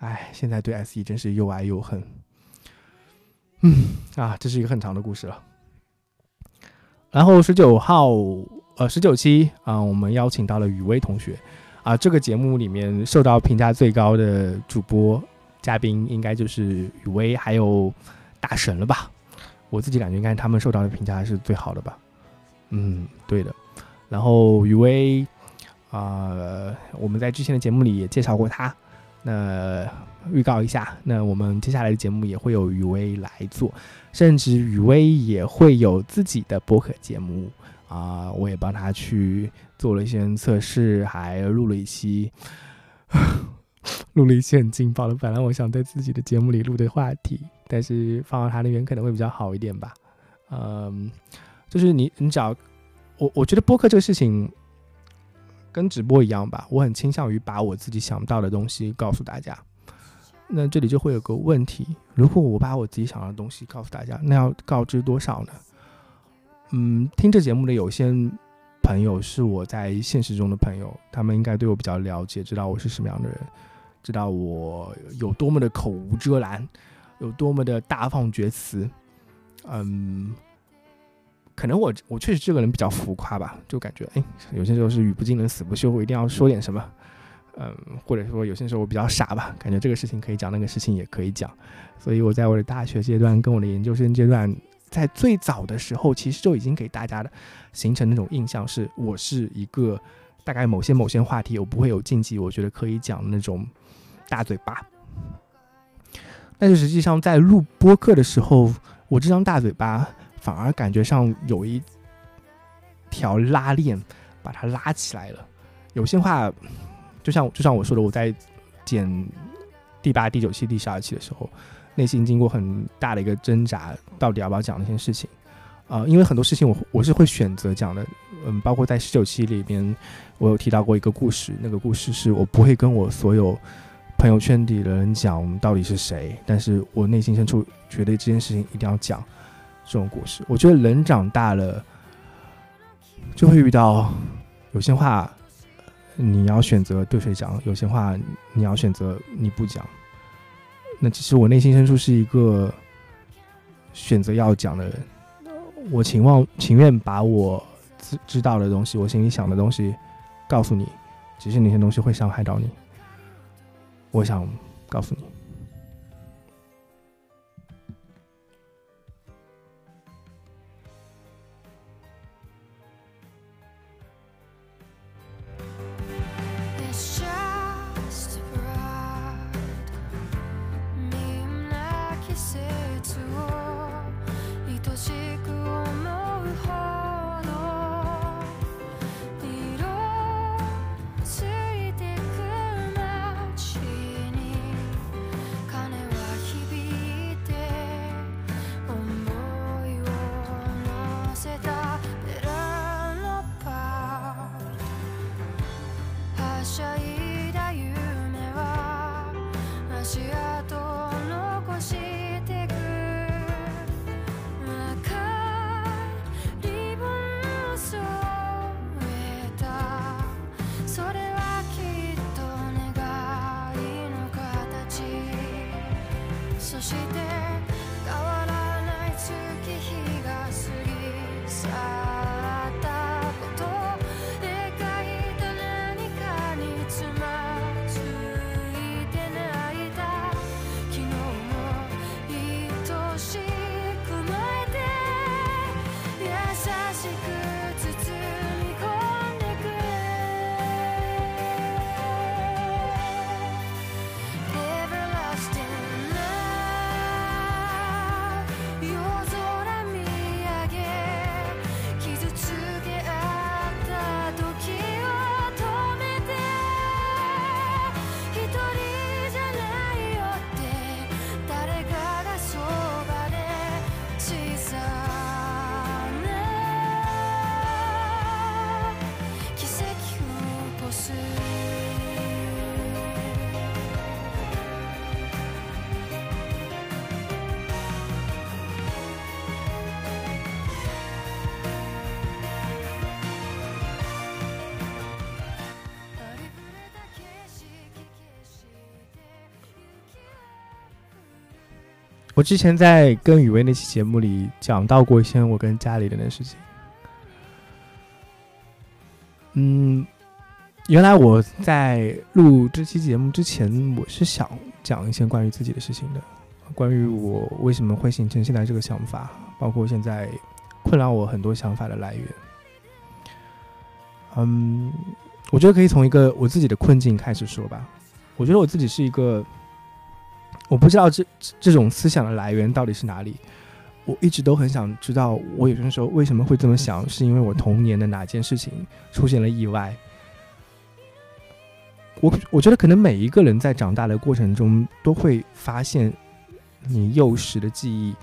哎，现在对 S E 真是又爱又恨。嗯啊，这是一个很长的故事了。然后十九号，呃，十九期啊，我们邀请到了雨薇同学啊，这个节目里面受到评价最高的主播。嘉宾应该就是雨薇还有大神了吧？我自己感觉应该他们受到的评价是最好的吧。嗯，对的。然后雨薇啊，我们在之前的节目里也介绍过他。那预告一下，那我们接下来的节目也会有雨薇来做，甚至雨薇也会有自己的播客节目啊。我也帮他去做了一些测试，还录了一期。录了一些很劲爆的，本来我想在自己的节目里录的话题，但是放到他那边可能会比较好一点吧。嗯，就是你，你只要我，我觉得播客这个事情跟直播一样吧，我很倾向于把我自己想到的东西告诉大家。那这里就会有个问题，如果我把我自己想到的东西告诉大家，那要告知多少呢？嗯，听这节目的有些朋友是我在现实中的朋友，他们应该对我比较了解，知道我是什么样的人。知道我有多么的口无遮拦，有多么的大放厥词，嗯，可能我我确实这个人比较浮夸吧，就感觉哎，有些时候是语不惊人死不休，我一定要说点什么，嗯，或者说有些时候我比较傻吧，感觉这个事情可以讲，那个事情也可以讲，所以我在我的大学阶段跟我的研究生阶段，在最早的时候，其实就已经给大家的形成那种印象是，我是一个大概某些某些话题我不会有禁忌，我觉得可以讲那种。大嘴巴，但是实际上在录播客的时候，我这张大嘴巴反而感觉上有一条拉链把它拉起来了。有些话，就像就像我说的，我在剪第八、第九期、第十二期的时候，内心经过很大的一个挣扎，到底要不要讲那些事情啊？因为很多事情我我是会选择讲的，嗯，包括在十九期里边，我有提到过一个故事，那个故事是我不会跟我所有。朋友圈里的人讲我们到底是谁，但是我内心深处觉得这件事情一定要讲这种故事。我觉得人长大了就会遇到有些话你要选择对谁讲，有些话你要选择你不讲。那其实我内心深处是一个选择要讲的人，我情望情愿把我知知道的东西，我心里想的东西告诉你，即使那些东西会伤害到你。我想告诉你。我之前在跟雨薇那期节目里讲到过一些我跟家里人的事情。嗯，原来我在录这期节目之前，我是想讲一些关于自己的事情的，关于我为什么会形成现在这个想法，包括现在困扰我很多想法的来源。嗯，我觉得可以从一个我自己的困境开始说吧。我觉得我自己是一个，我不知道这这种思想的来源到底是哪里。我一直都很想知道，我有些时候为什么会这么想，是因为我童年的哪件事情出现了意外。我我觉得可能每一个人在长大的过程中，都会发现你幼时的记忆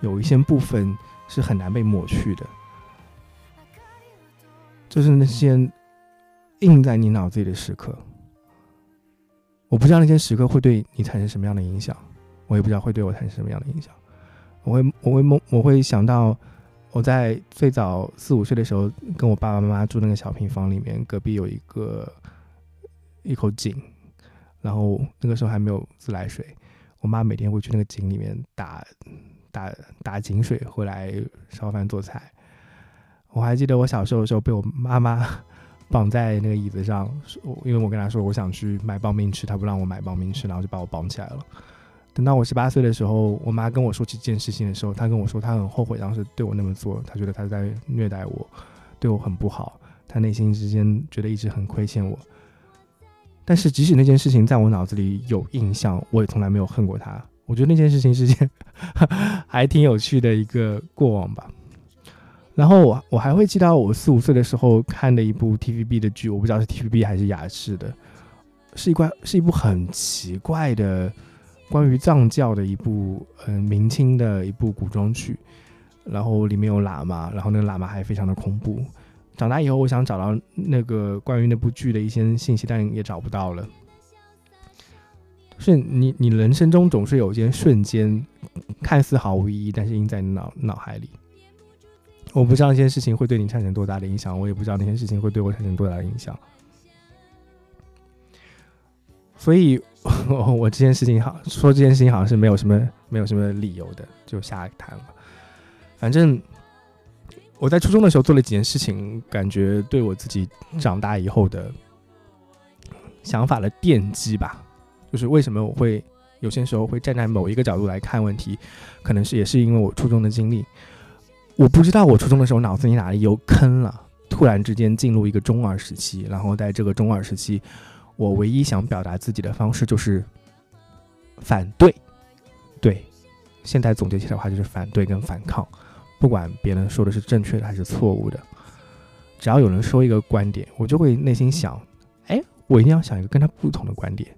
有一些部分是很难被抹去的，就是那些印在你脑子里的时刻。我不知道那些时刻会对你产生什么样的影响，我也不知道会对我产生什么样的影响。我会，我会梦，我会想到我在最早四五岁的时候，跟我爸爸妈妈住那个小平房里面，隔壁有一个一口井，然后那个时候还没有自来水，我妈每天会去那个井里面打打打井水回来烧饭做菜。我还记得我小时候的时候被我妈妈绑在那个椅子上，因为我跟她说我想去买棒冰吃，她不让我买棒冰吃，然后就把我绑起来了。等到我十八岁的时候，我妈跟我说起这件事情的时候，她跟我说她很后悔当时对我那么做，她觉得她在虐待我，对我很不好，她内心之间觉得一直很亏欠我。但是即使那件事情在我脑子里有印象，我也从来没有恨过她。我觉得那件事情是件 还挺有趣的一个过往吧。然后我我还会记到我四五岁的时候看的一部 TVB 的剧，我不知道是 TVB 还是雅视的，是一关是一部很奇怪的。关于藏教的一部，嗯，明清的一部古装剧，然后里面有喇嘛，然后那个喇嘛还非常的恐怖。长大以后，我想找到那个关于那部剧的一些信息，但也找不到了。是你，你人生中总是有一件瞬间，看似毫无意义，但是印在脑脑海里。我不知道那件事情会对你产生多大的影响，我也不知道那件事情会对我产生多大的影响。所以，我这件事情好说，这件事情好像是没有什么没有什么理由的，就下谈了。反正我在初中的时候做了几件事情，感觉对我自己长大以后的想法的奠基吧。就是为什么我会有些时候会站在某一个角度来看问题，可能是也是因为我初中的经历。我不知道我初中的时候脑子里哪里有坑了，突然之间进入一个中二时期，然后在这个中二时期。我唯一想表达自己的方式就是反对，对，现在总结起来的话就是反对跟反抗，不管别人说的是正确的还是错误的，只要有人说一个观点，我就会内心想，哎，我一定要想一个跟他不同的观点，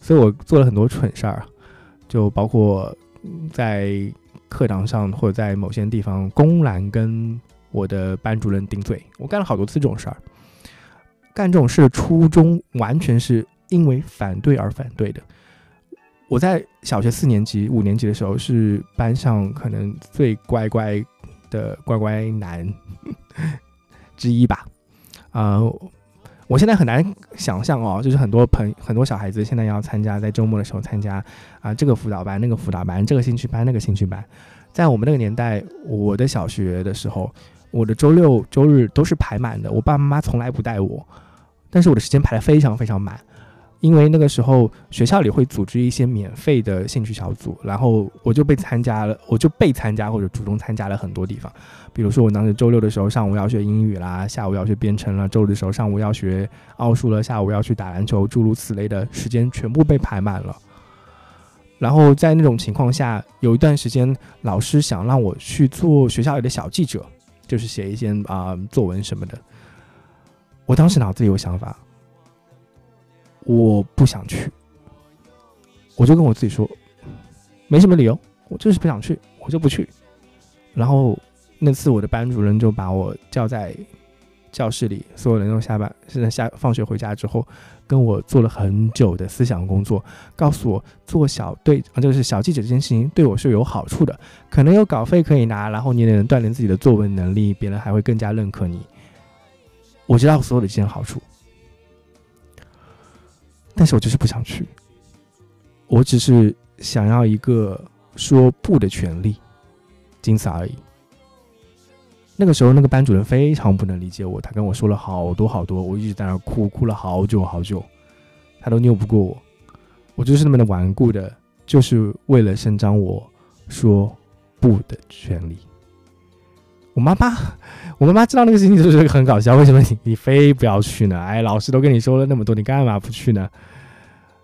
所以我做了很多蠢事儿，就包括在课堂上或者在某些地方公然跟我的班主任顶嘴，我干了好多次这种事儿。干这种事的初衷完全是因为反对而反对的。我在小学四年级、五年级的时候是班上可能最乖乖的乖乖男之一吧。啊，我现在很难想象哦，就是很多朋很多小孩子现在要参加在周末的时候参加啊这个辅导班、那个辅导班、这个兴趣班、那个兴趣班。在我们那个年代，我的小学的时候。我的周六周日都是排满的，我爸爸妈妈从来不带我，但是我的时间排得非常非常满，因为那个时候学校里会组织一些免费的兴趣小组，然后我就被参加了，我就被参加或者主动参加了很多地方，比如说我当时周六的时候上午要学英语啦，下午要学编程了，周日的时候上午要学奥数了，下午要去打篮球，诸如此类的时间全部被排满了。然后在那种情况下，有一段时间老师想让我去做学校里的小记者。就是写一些啊作文什么的，我当时脑子里有想法，我不想去，我就跟我自己说，没什么理由，我就是不想去，我就不去。然后那次我的班主任就把我叫在教室里，所有人都下班，现在下放学回家之后。跟我做了很久的思想工作，告诉我做小对啊，就是小记者这件事情对我是有好处的，可能有稿费可以拿，然后你也能锻炼自己的作文能力，别人还会更加认可你。我知道所有的这些好处，但是我就是不想去，我只是想要一个说不的权利，仅此而已。那个时候，那个班主任非常不能理解我，他跟我说了好多好多，我一直在那哭，哭了好久好久，他都拗不过我。我就是那么的顽固的，就是为了伸张我说不的权利。我妈妈，我妈妈知道那个事情就是很搞笑，为什么你 你非不要去呢？哎，老师都跟你说了那么多，你干嘛不去呢？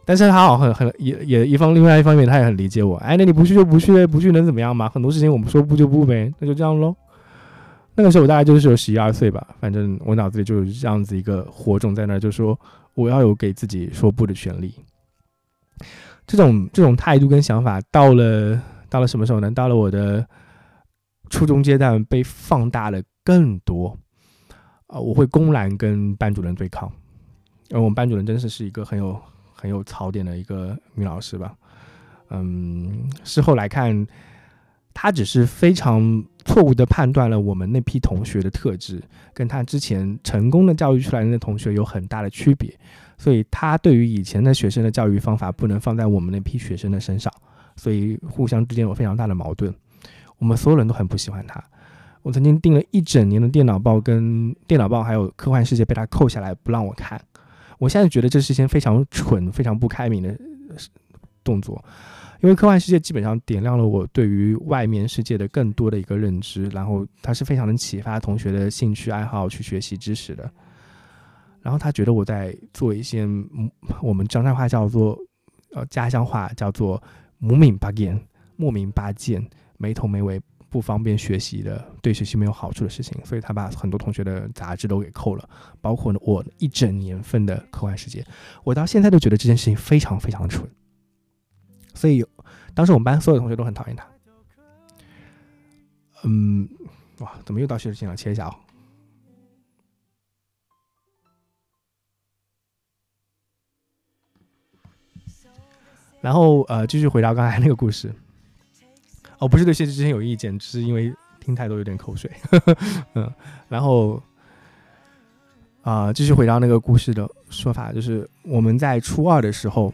但是他好很很也也一方另外一方面他也很理解我。哎，那你不去就不去呗，不去能怎么样嘛？很多事情我们说不就不呗，那就这样喽。那个时候我大概就是有十一二岁吧，反正我脑子里就有这样子一个火种在那儿，就说我要有给自己说不的权利。这种这种态度跟想法到了到了什么时候呢？到了我的初中阶段被放大了更多啊！我会公然跟班主任对抗，因为我们班主任真是是一个很有很有槽点的一个女老师吧。嗯，事后来看。他只是非常错误的判断了我们那批同学的特质，跟他之前成功的教育出来的那同学有很大的区别，所以他对于以前的学生的教育方法不能放在我们那批学生的身上，所以互相之间有非常大的矛盾。我们所有人都很不喜欢他。我曾经订了一整年的电脑报，跟电脑报还有科幻世界被他扣下来不让我看。我现在觉得这是一件非常蠢、非常不开明的动作。因为科幻世界基本上点亮了我对于外面世界的更多的一个认知，然后它是非常能启发同学的兴趣爱好去学习知识的。然后他觉得我在做一些我们张山话叫做呃家乡话叫做“母敏八件”莫名八件没头没尾不方便学习的对学习没有好处的事情，所以他把很多同学的杂志都给扣了，包括我一整年份的科幻世界。我到现在都觉得这件事情非常非常蠢。所以，当时我们班所有同学都很讨厌他。嗯，哇，怎么又到学习了？切一下哦。然后，呃，继续回到刚才那个故事。哦，不是对谢之前有意见，只是因为听太多有点口水。嗯，然后，啊，继续回到那个故事的说法，就是我们在初二的时候。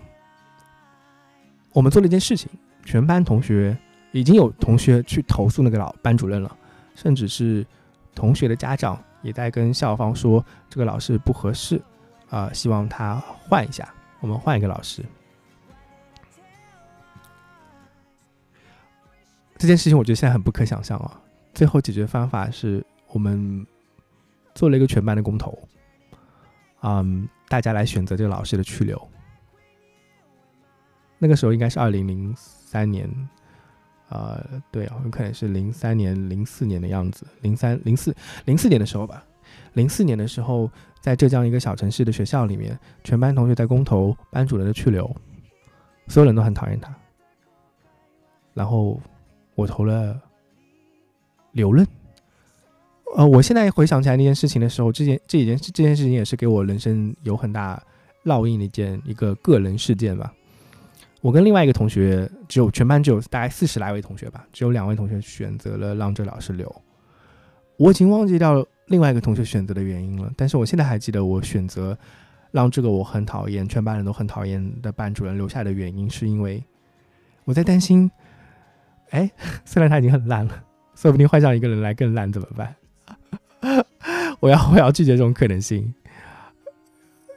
我们做了一件事情，全班同学已经有同学去投诉那个老班主任了，甚至是同学的家长也在跟校方说这个老师不合适，啊，希望他换一下，我们换一个老师。这件事情我觉得现在很不可想象啊。最后解决方法是我们做了一个全班的公投，嗯，大家来选择这个老师的去留。那个时候应该是二零零三年，呃，对，有可能是零三年、零四年的样子，零三、零四、零四年的时候吧。零四年的时候，在浙江一个小城市的学校里面，全班同学在公投班主任的去留，所有人都很讨厌他。然后我投了留任。呃，我现在回想起来那件事情的时候，这件这件这件事情也是给我人生有很大烙印的一件一个个人事件吧。我跟另外一个同学，只有全班只有大概四十来位同学吧，只有两位同学选择了让这老师留。我已经忘记掉另外一个同学选择的原因了，但是我现在还记得我选择让这个我很讨厌、全班人都很讨厌的班主任留下的原因，是因为我在担心，哎，虽然他已经很烂了，说不定换上一个人来更烂怎么办？我要我要拒绝这种可能性，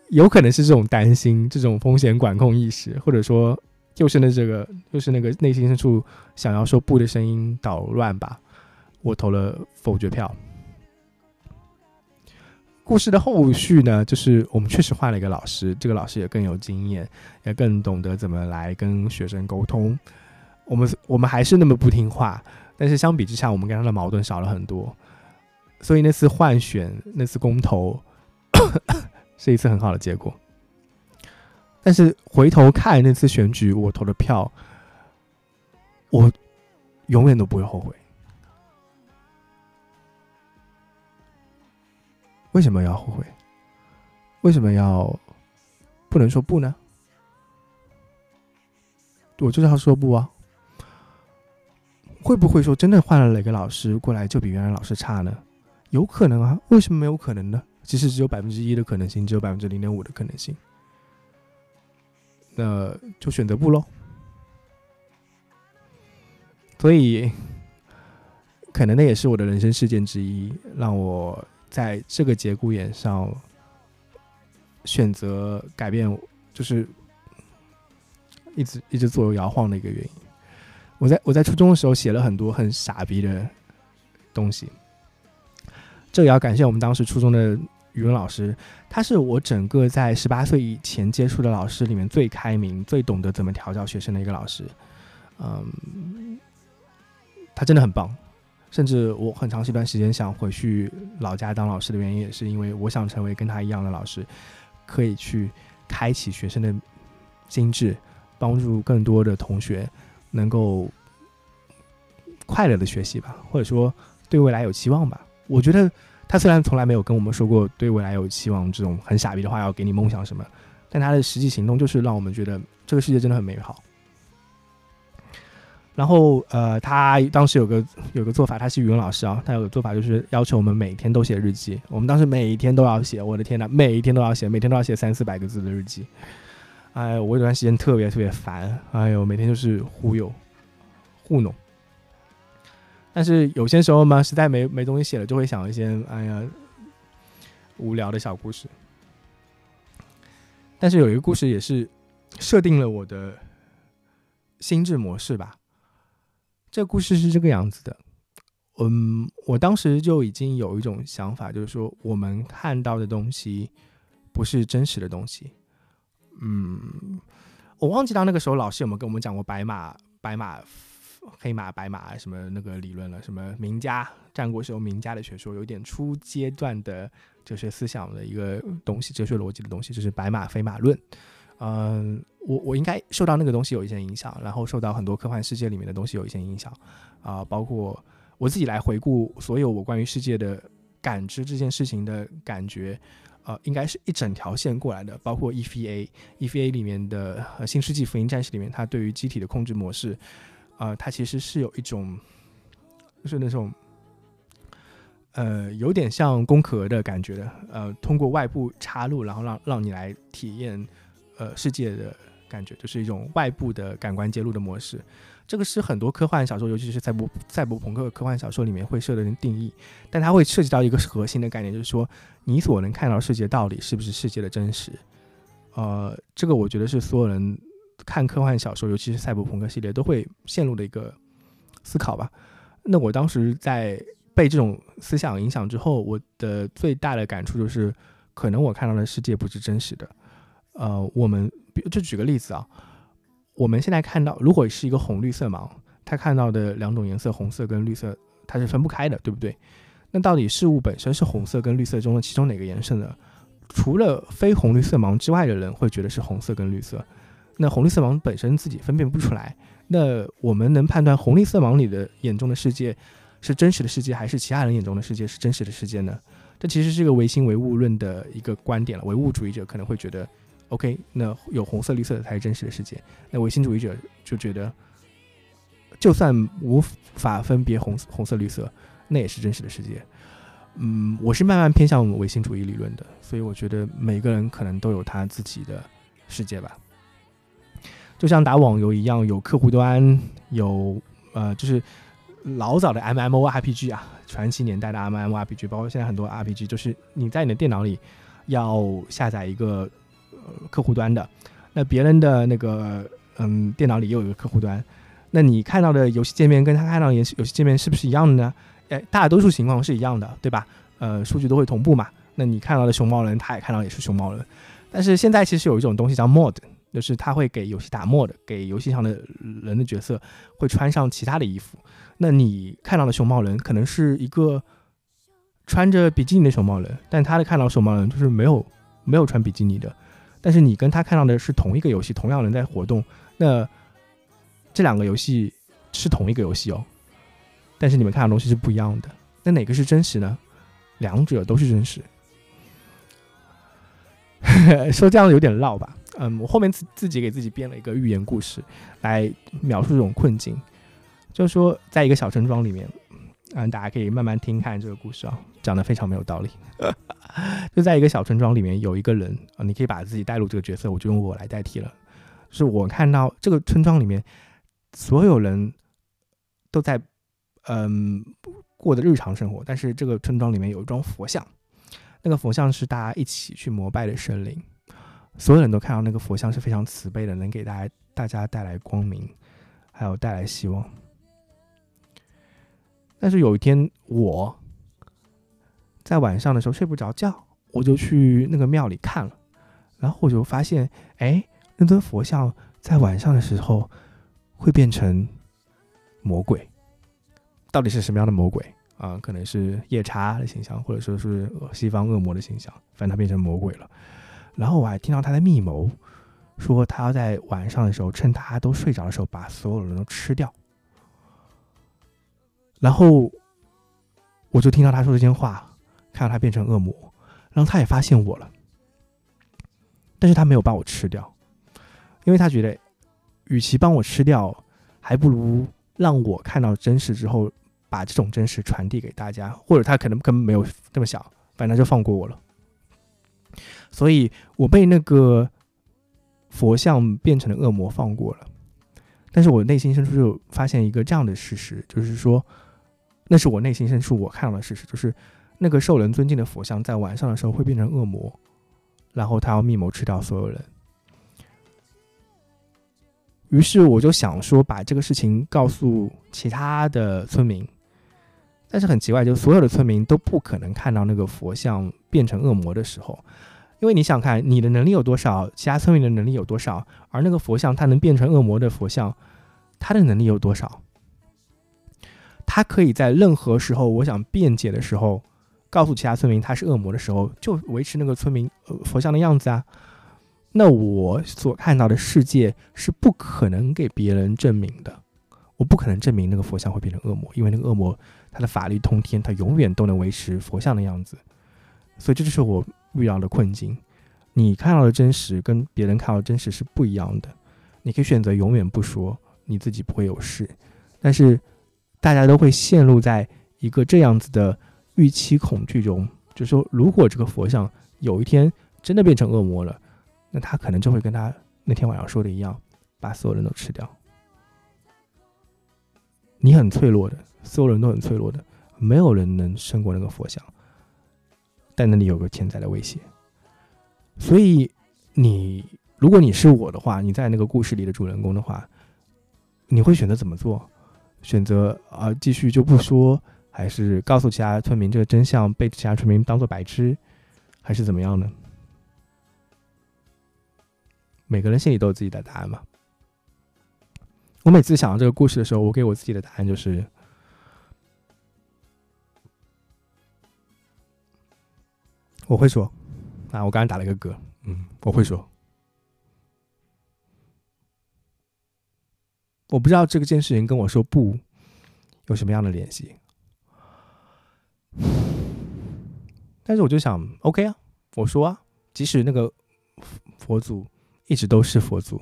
有可能是这种担心、这种风险管控意识，或者说。就是那这个，就是那个内心深处想要说不的声音捣乱吧。我投了否决票。故事的后续呢，就是我们确实换了一个老师，这个老师也更有经验，也更懂得怎么来跟学生沟通。我们我们还是那么不听话，但是相比之下，我们跟他的矛盾少了很多。所以那次换选，那次公投，是一次很好的结果。但是回头看那次选举，我投的票，我永远都不会后悔。为什么要后悔？为什么要不能说不呢？我就是要说不啊！会不会说真的换了哪个老师过来就比原来老师差呢？有可能啊！为什么没有可能呢？其实只有百分之一的可能性，只有百分之零点五的可能性。那就选择不喽。所以可能那也是我的人生事件之一，让我在这个节骨眼上选择改变，就是一直一直左右摇晃的一个原因。我在我在初中的时候写了很多很傻逼的东西，这也要感谢我们当时初中的语文老师，他是我整个在十八岁以前接触的老师里面最开明、最懂得怎么调教学生的一个老师。嗯，他真的很棒，甚至我很长一段时间想回去老家当老师的原因，也是因为我想成为跟他一样的老师，可以去开启学生的心智，帮助更多的同学。能够快乐的学习吧，或者说对未来有期望吧。我觉得他虽然从来没有跟我们说过对未来有期望这种很傻逼的话，要给你梦想什么，但他的实际行动就是让我们觉得这个世界真的很美好。然后，呃，他当时有个有个做法，他是语文老师啊，他有个做法就是要求我们每天都写日记。我们当时每一天都要写，我的天呐，每一天都要写，每天都要写三四百个字的日记。哎，我有段时间特别特别烦，哎呦，每天就是忽悠、糊弄。但是有些时候嘛，实在没没东西写了，就会想一些哎呀无聊的小故事。但是有一个故事也是设定了我的心智模式吧。这个故事是这个样子的，嗯，我当时就已经有一种想法，就是说我们看到的东西不是真实的东西。嗯，我忘记到那个时候老师有没有跟我们讲过白马、白马、黑马、白马什么那个理论了？什么名家战国时候名家的学说，有点初阶段的哲学思想的一个东西，哲学逻辑的东西，就是白马非马论。嗯，我我应该受到那个东西有一些影响，然后受到很多科幻世界里面的东西有一些影响啊，包括我自己来回顾所有我关于世界的感知这件事情的感觉。呃，应该是一整条线过来的，包括 EVA，EVA 里面的《新世纪福音战士》里面，它对于机体的控制模式，呃，它其实是有一种，就是那种，呃，有点像工壳的感觉的，呃，通过外部插入，然后让让你来体验，呃，世界的感觉，就是一种外部的感官接入的模式。这个是很多科幻小说，尤其是赛博赛博朋克科幻小说里面会设的定义，但它会涉及到一个核心的概念，就是说你所能看到世界到底是不是世界的真实？呃，这个我觉得是所有人看科幻小说，尤其是赛博朋克系列都会陷入的一个思考吧。那我当时在被这种思想影响之后，我的最大的感触就是，可能我看到的世界不是真实的。呃，我们就举个例子啊。我们现在看到，如果是一个红绿色盲，他看到的两种颜色，红色跟绿色，它是分不开的，对不对？那到底事物本身是红色跟绿色中的其中哪个颜色呢？除了非红绿色盲之外的人会觉得是红色跟绿色，那红绿色盲本身自己分辨不出来。那我们能判断红绿色盲里的眼中的世界是真实的世界，还是其他人眼中的世界是真实的世界呢？这其实是一个唯心唯物论的一个观点了。唯物主义者可能会觉得。OK，那有红色、绿色的才是真实的世界。那唯心主义者就觉得，就算无法分别红红色、绿色，那也是真实的世界。嗯，我是慢慢偏向唯心主义理论的，所以我觉得每个人可能都有他自己的世界吧。就像打网游一样，有客户端，有呃，就是老早的 MMORPG 啊，传奇年代的 MMORPG，包括现在很多 RPG，就是你在你的电脑里要下载一个。客户端的，那别人的那个嗯电脑里也有一个客户端，那你看到的游戏界面跟他看到的游戏游戏界面是不是一样的呢？哎，大多数情况是一样的，对吧？呃，数据都会同步嘛。那你看到的熊猫人，他也看到也是熊猫人。但是现在其实有一种东西叫 mod，就是他会给游戏打 mod，给游戏上的人的角色会穿上其他的衣服。那你看到的熊猫人可能是一个穿着比基尼的熊猫人，但他的看到熊猫人就是没有没有穿比基尼的。但是你跟他看到的是同一个游戏，同样人在活动，那这两个游戏是同一个游戏哦，但是你们看到的东西是不一样的。那哪个是真实呢？两者都是真实。说这样有点绕吧？嗯，我后面自自己给自己编了一个寓言故事来描述这种困境，就是说，在一个小村庄里面。嗯，大家可以慢慢听看这个故事啊，讲的非常没有道理。就在一个小村庄里面，有一个人啊，你可以把自己带入这个角色，我就用我来代替了。是我看到这个村庄里面所有人都在嗯过的日常生活，但是这个村庄里面有一桩佛像，那个佛像是大家一起去膜拜的神灵，所有人都看到那个佛像是非常慈悲的，能给大家大家带来光明，还有带来希望。但是有一天我在晚上的时候睡不着觉，我就去那个庙里看了，然后我就发现，哎，那尊佛像在晚上的时候会变成魔鬼，到底是什么样的魔鬼啊？可能是夜叉的形象，或者说是西方恶魔的形象，反正他变成魔鬼了。然后我还听到他在密谋，说他要在晚上的时候，趁大家都睡着的时候，把所有人都吃掉。然后我就听到他说这些话，看到他变成恶魔，然后他也发现我了，但是他没有把我吃掉，因为他觉得，与其帮我吃掉，还不如让我看到真实之后，把这种真实传递给大家，或者他可能根本没有这么想，反正就放过我了。所以我被那个佛像变成了恶魔放过了，但是我内心深处就发现一个这样的事实，就是说。那是我内心深处我看到的事实，就是那个受人尊敬的佛像在晚上的时候会变成恶魔，然后他要密谋吃掉所有人。于是我就想说把这个事情告诉其他的村民，但是很奇怪，就所有的村民都不可能看到那个佛像变成恶魔的时候，因为你想看你的能力有多少，其他村民的能力有多少，而那个佛像它能变成恶魔的佛像，它的能力有多少？他可以在任何时候，我想辩解的时候，告诉其他村民他是恶魔的时候，就维持那个村民呃佛像的样子啊。那我所看到的世界是不可能给别人证明的，我不可能证明那个佛像会变成恶魔，因为那个恶魔他的法力通天，他永远都能维持佛像的样子。所以这就是我遇到的困境。你看到的真实跟别人看到的真实是不一样的。你可以选择永远不说，你自己不会有事，但是。大家都会陷入在一个这样子的预期恐惧中，就是说，如果这个佛像有一天真的变成恶魔了，那他可能就会跟他那天晚上说的一样，把所有人都吃掉。你很脆弱的，所有人都很脆弱的，没有人能胜过那个佛像，但那里有个潜在的威胁。所以，你如果你是我的话，你在那个故事里的主人公的话，你会选择怎么做？选择啊，继续就不说，还是告诉其他村民这个真相，被其他村民当做白痴，还是怎么样呢？每个人心里都有自己的答案嘛。我每次想到这个故事的时候，我给我自己的答案就是：我会说啊，我刚才打了一个嗝，嗯，我会说。我不知道这个件事情跟我说不有什么样的联系，但是我就想，OK 啊，我说啊，即使那个佛祖一直都是佛祖，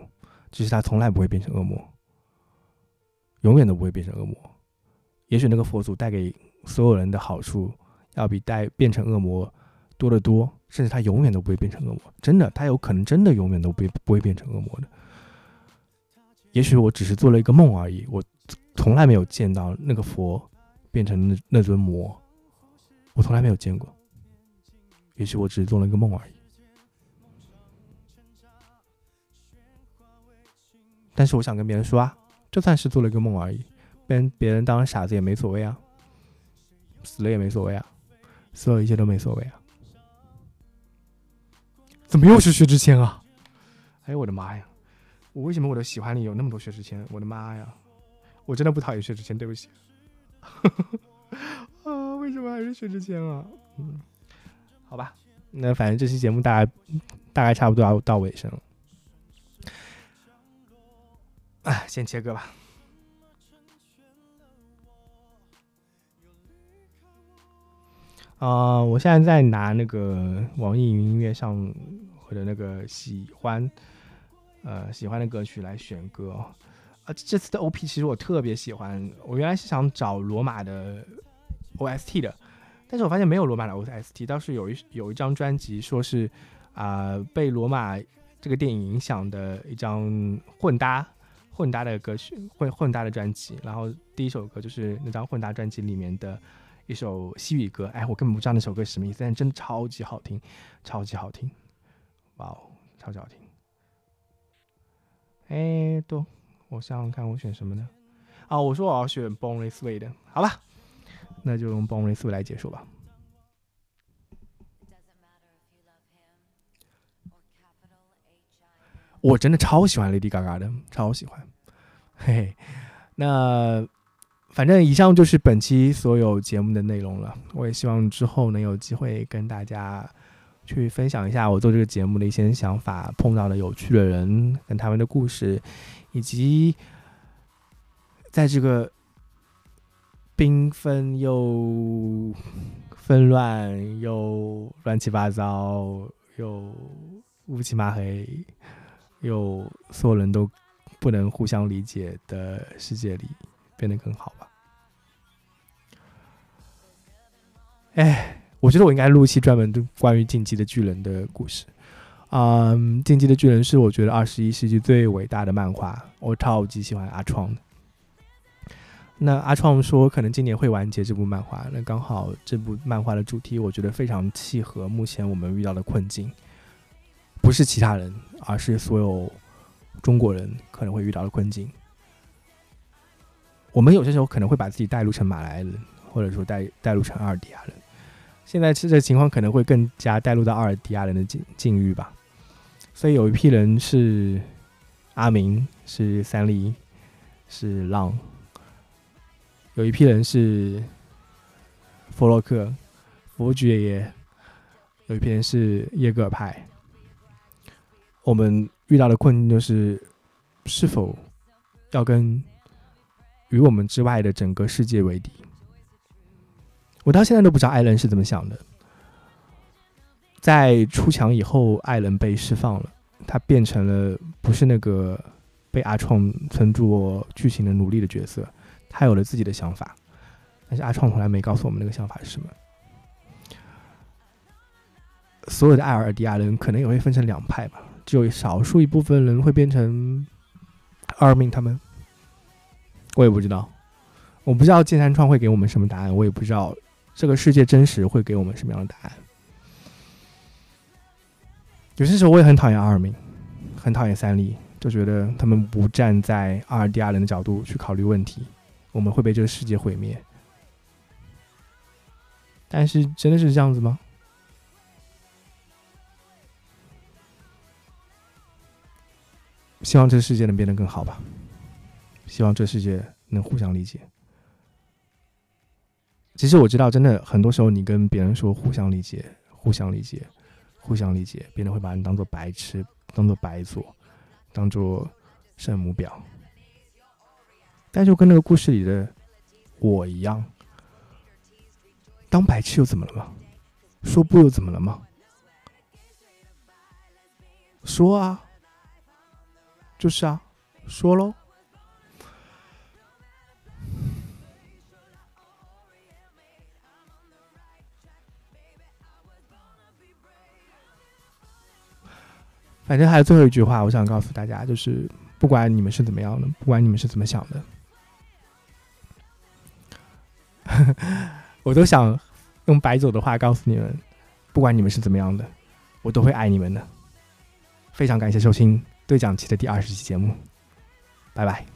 只是他从来不会变成恶魔，永远都不会变成恶魔。也许那个佛祖带给所有人的好处，要比带变成恶魔多得多，甚至他永远都不会变成恶魔。真的，他有可能真的永远都不不会变成恶魔的。也许我只是做了一个梦而已，我从来没有见到那个佛变成那那尊魔，我从来没有见过。也许我只是做了一个梦而已，但是我想跟别人说啊，就算是做了一个梦而已，被别人当傻子也没所谓啊，死了也没所谓啊，所有一切都没所谓啊。怎么又是薛之谦啊？哎呦我的妈呀！我为什么我的喜欢里有那么多薛之谦？我的妈呀！我真的不讨厌薛之谦，对不起。啊，为什么还是薛之谦啊？嗯，好吧，那反正这期节目大概大概差不多要到尾声了。哎，先切歌吧。啊，我现在在拿那个网易云音乐上或者那个喜欢。呃，喜欢的歌曲来选歌，啊，这次的 OP 其实我特别喜欢。我原来是想找罗马的 OST 的，但是我发现没有罗马的 OST，倒是有一有一张专辑说是啊被罗马这个电影影响的一张混搭混搭的歌曲，混混搭的专辑。然后第一首歌就是那张混搭专辑里面的一首西语歌，哎，我根本不知道那首歌什么意思，但真的超级好听，超级好听，哇哦，超级好听。哎，都，我想想看，我选什么呢？啊，我说我要选 Born This Way 的，好吧，那就用 bonus 来结束吧。我真的超喜欢 Lady Gaga 的，超喜欢。嘿嘿，那反正以上就是本期所有节目的内容了。我也希望之后能有机会跟大家去分享一下我做这个节目的一些想法，碰到的有趣的人跟他们的故事，以及在这个缤纷又纷乱又乱七八糟又乌漆麻黑。又所有人都不能互相理解的世界里变得更好吧？哎，我觉得我应该录一期专门的关于《进击的巨人》的故事。嗯，《进击的巨人》是我觉得二十一世纪最伟大的漫画，我超级喜欢阿创的。那阿创说可能今年会完结这部漫画，那刚好这部漫画的主题我觉得非常契合目前我们遇到的困境。不是其他人，而是所有中国人可能会遇到的困境。我们有些时候可能会把自己带入成马来人，或者说带带入成阿尔迪亚人。现在这情况可能会更加带入到阿尔迪亚人的境境遇吧。所以有一批人是阿明，是三笠，是浪；有一批人是弗洛克，弗爵爷；有一批人是耶格尔派。我们遇到的困境就是，是否要跟与我们之外的整个世界为敌？我到现在都不知道艾伦是怎么想的。在出墙以后，艾伦被释放了，他变成了不是那个被阿创称作剧情的奴隶的角色，他有了自己的想法，但是阿创从来没告诉我们那个想法是什么。所有的艾尔迪亚人可能也会分成两派吧。只有少数一部分人会变成二命，他们我也不知道，我不知道剑山创会给我们什么答案，我也不知道这个世界真实会给我们什么样的答案。有些时候我也很讨厌二命，很讨厌三笠，就觉得他们不站在阿尔迪亚人的角度去考虑问题，我们会被这个世界毁灭。但是真的是这样子吗？希望这个世界能变得更好吧。希望这世界能互相理解。其实我知道，真的很多时候，你跟别人说互相理解、互相理解、互相理解，别人会把你当做白痴、当做白左、当做圣母婊。但就跟那个故事里的我一样，当白痴又怎么了吗？说不又怎么了吗？说啊！就是啊，说喽。反正还有最后一句话，我想告诉大家，就是不管你们是怎么样的，不管你们是怎么想的，我都想用白走的话告诉你们，不管你们是怎么样的，我都会爱你们的。非常感谢收听。对讲机的第二十期节目，拜拜。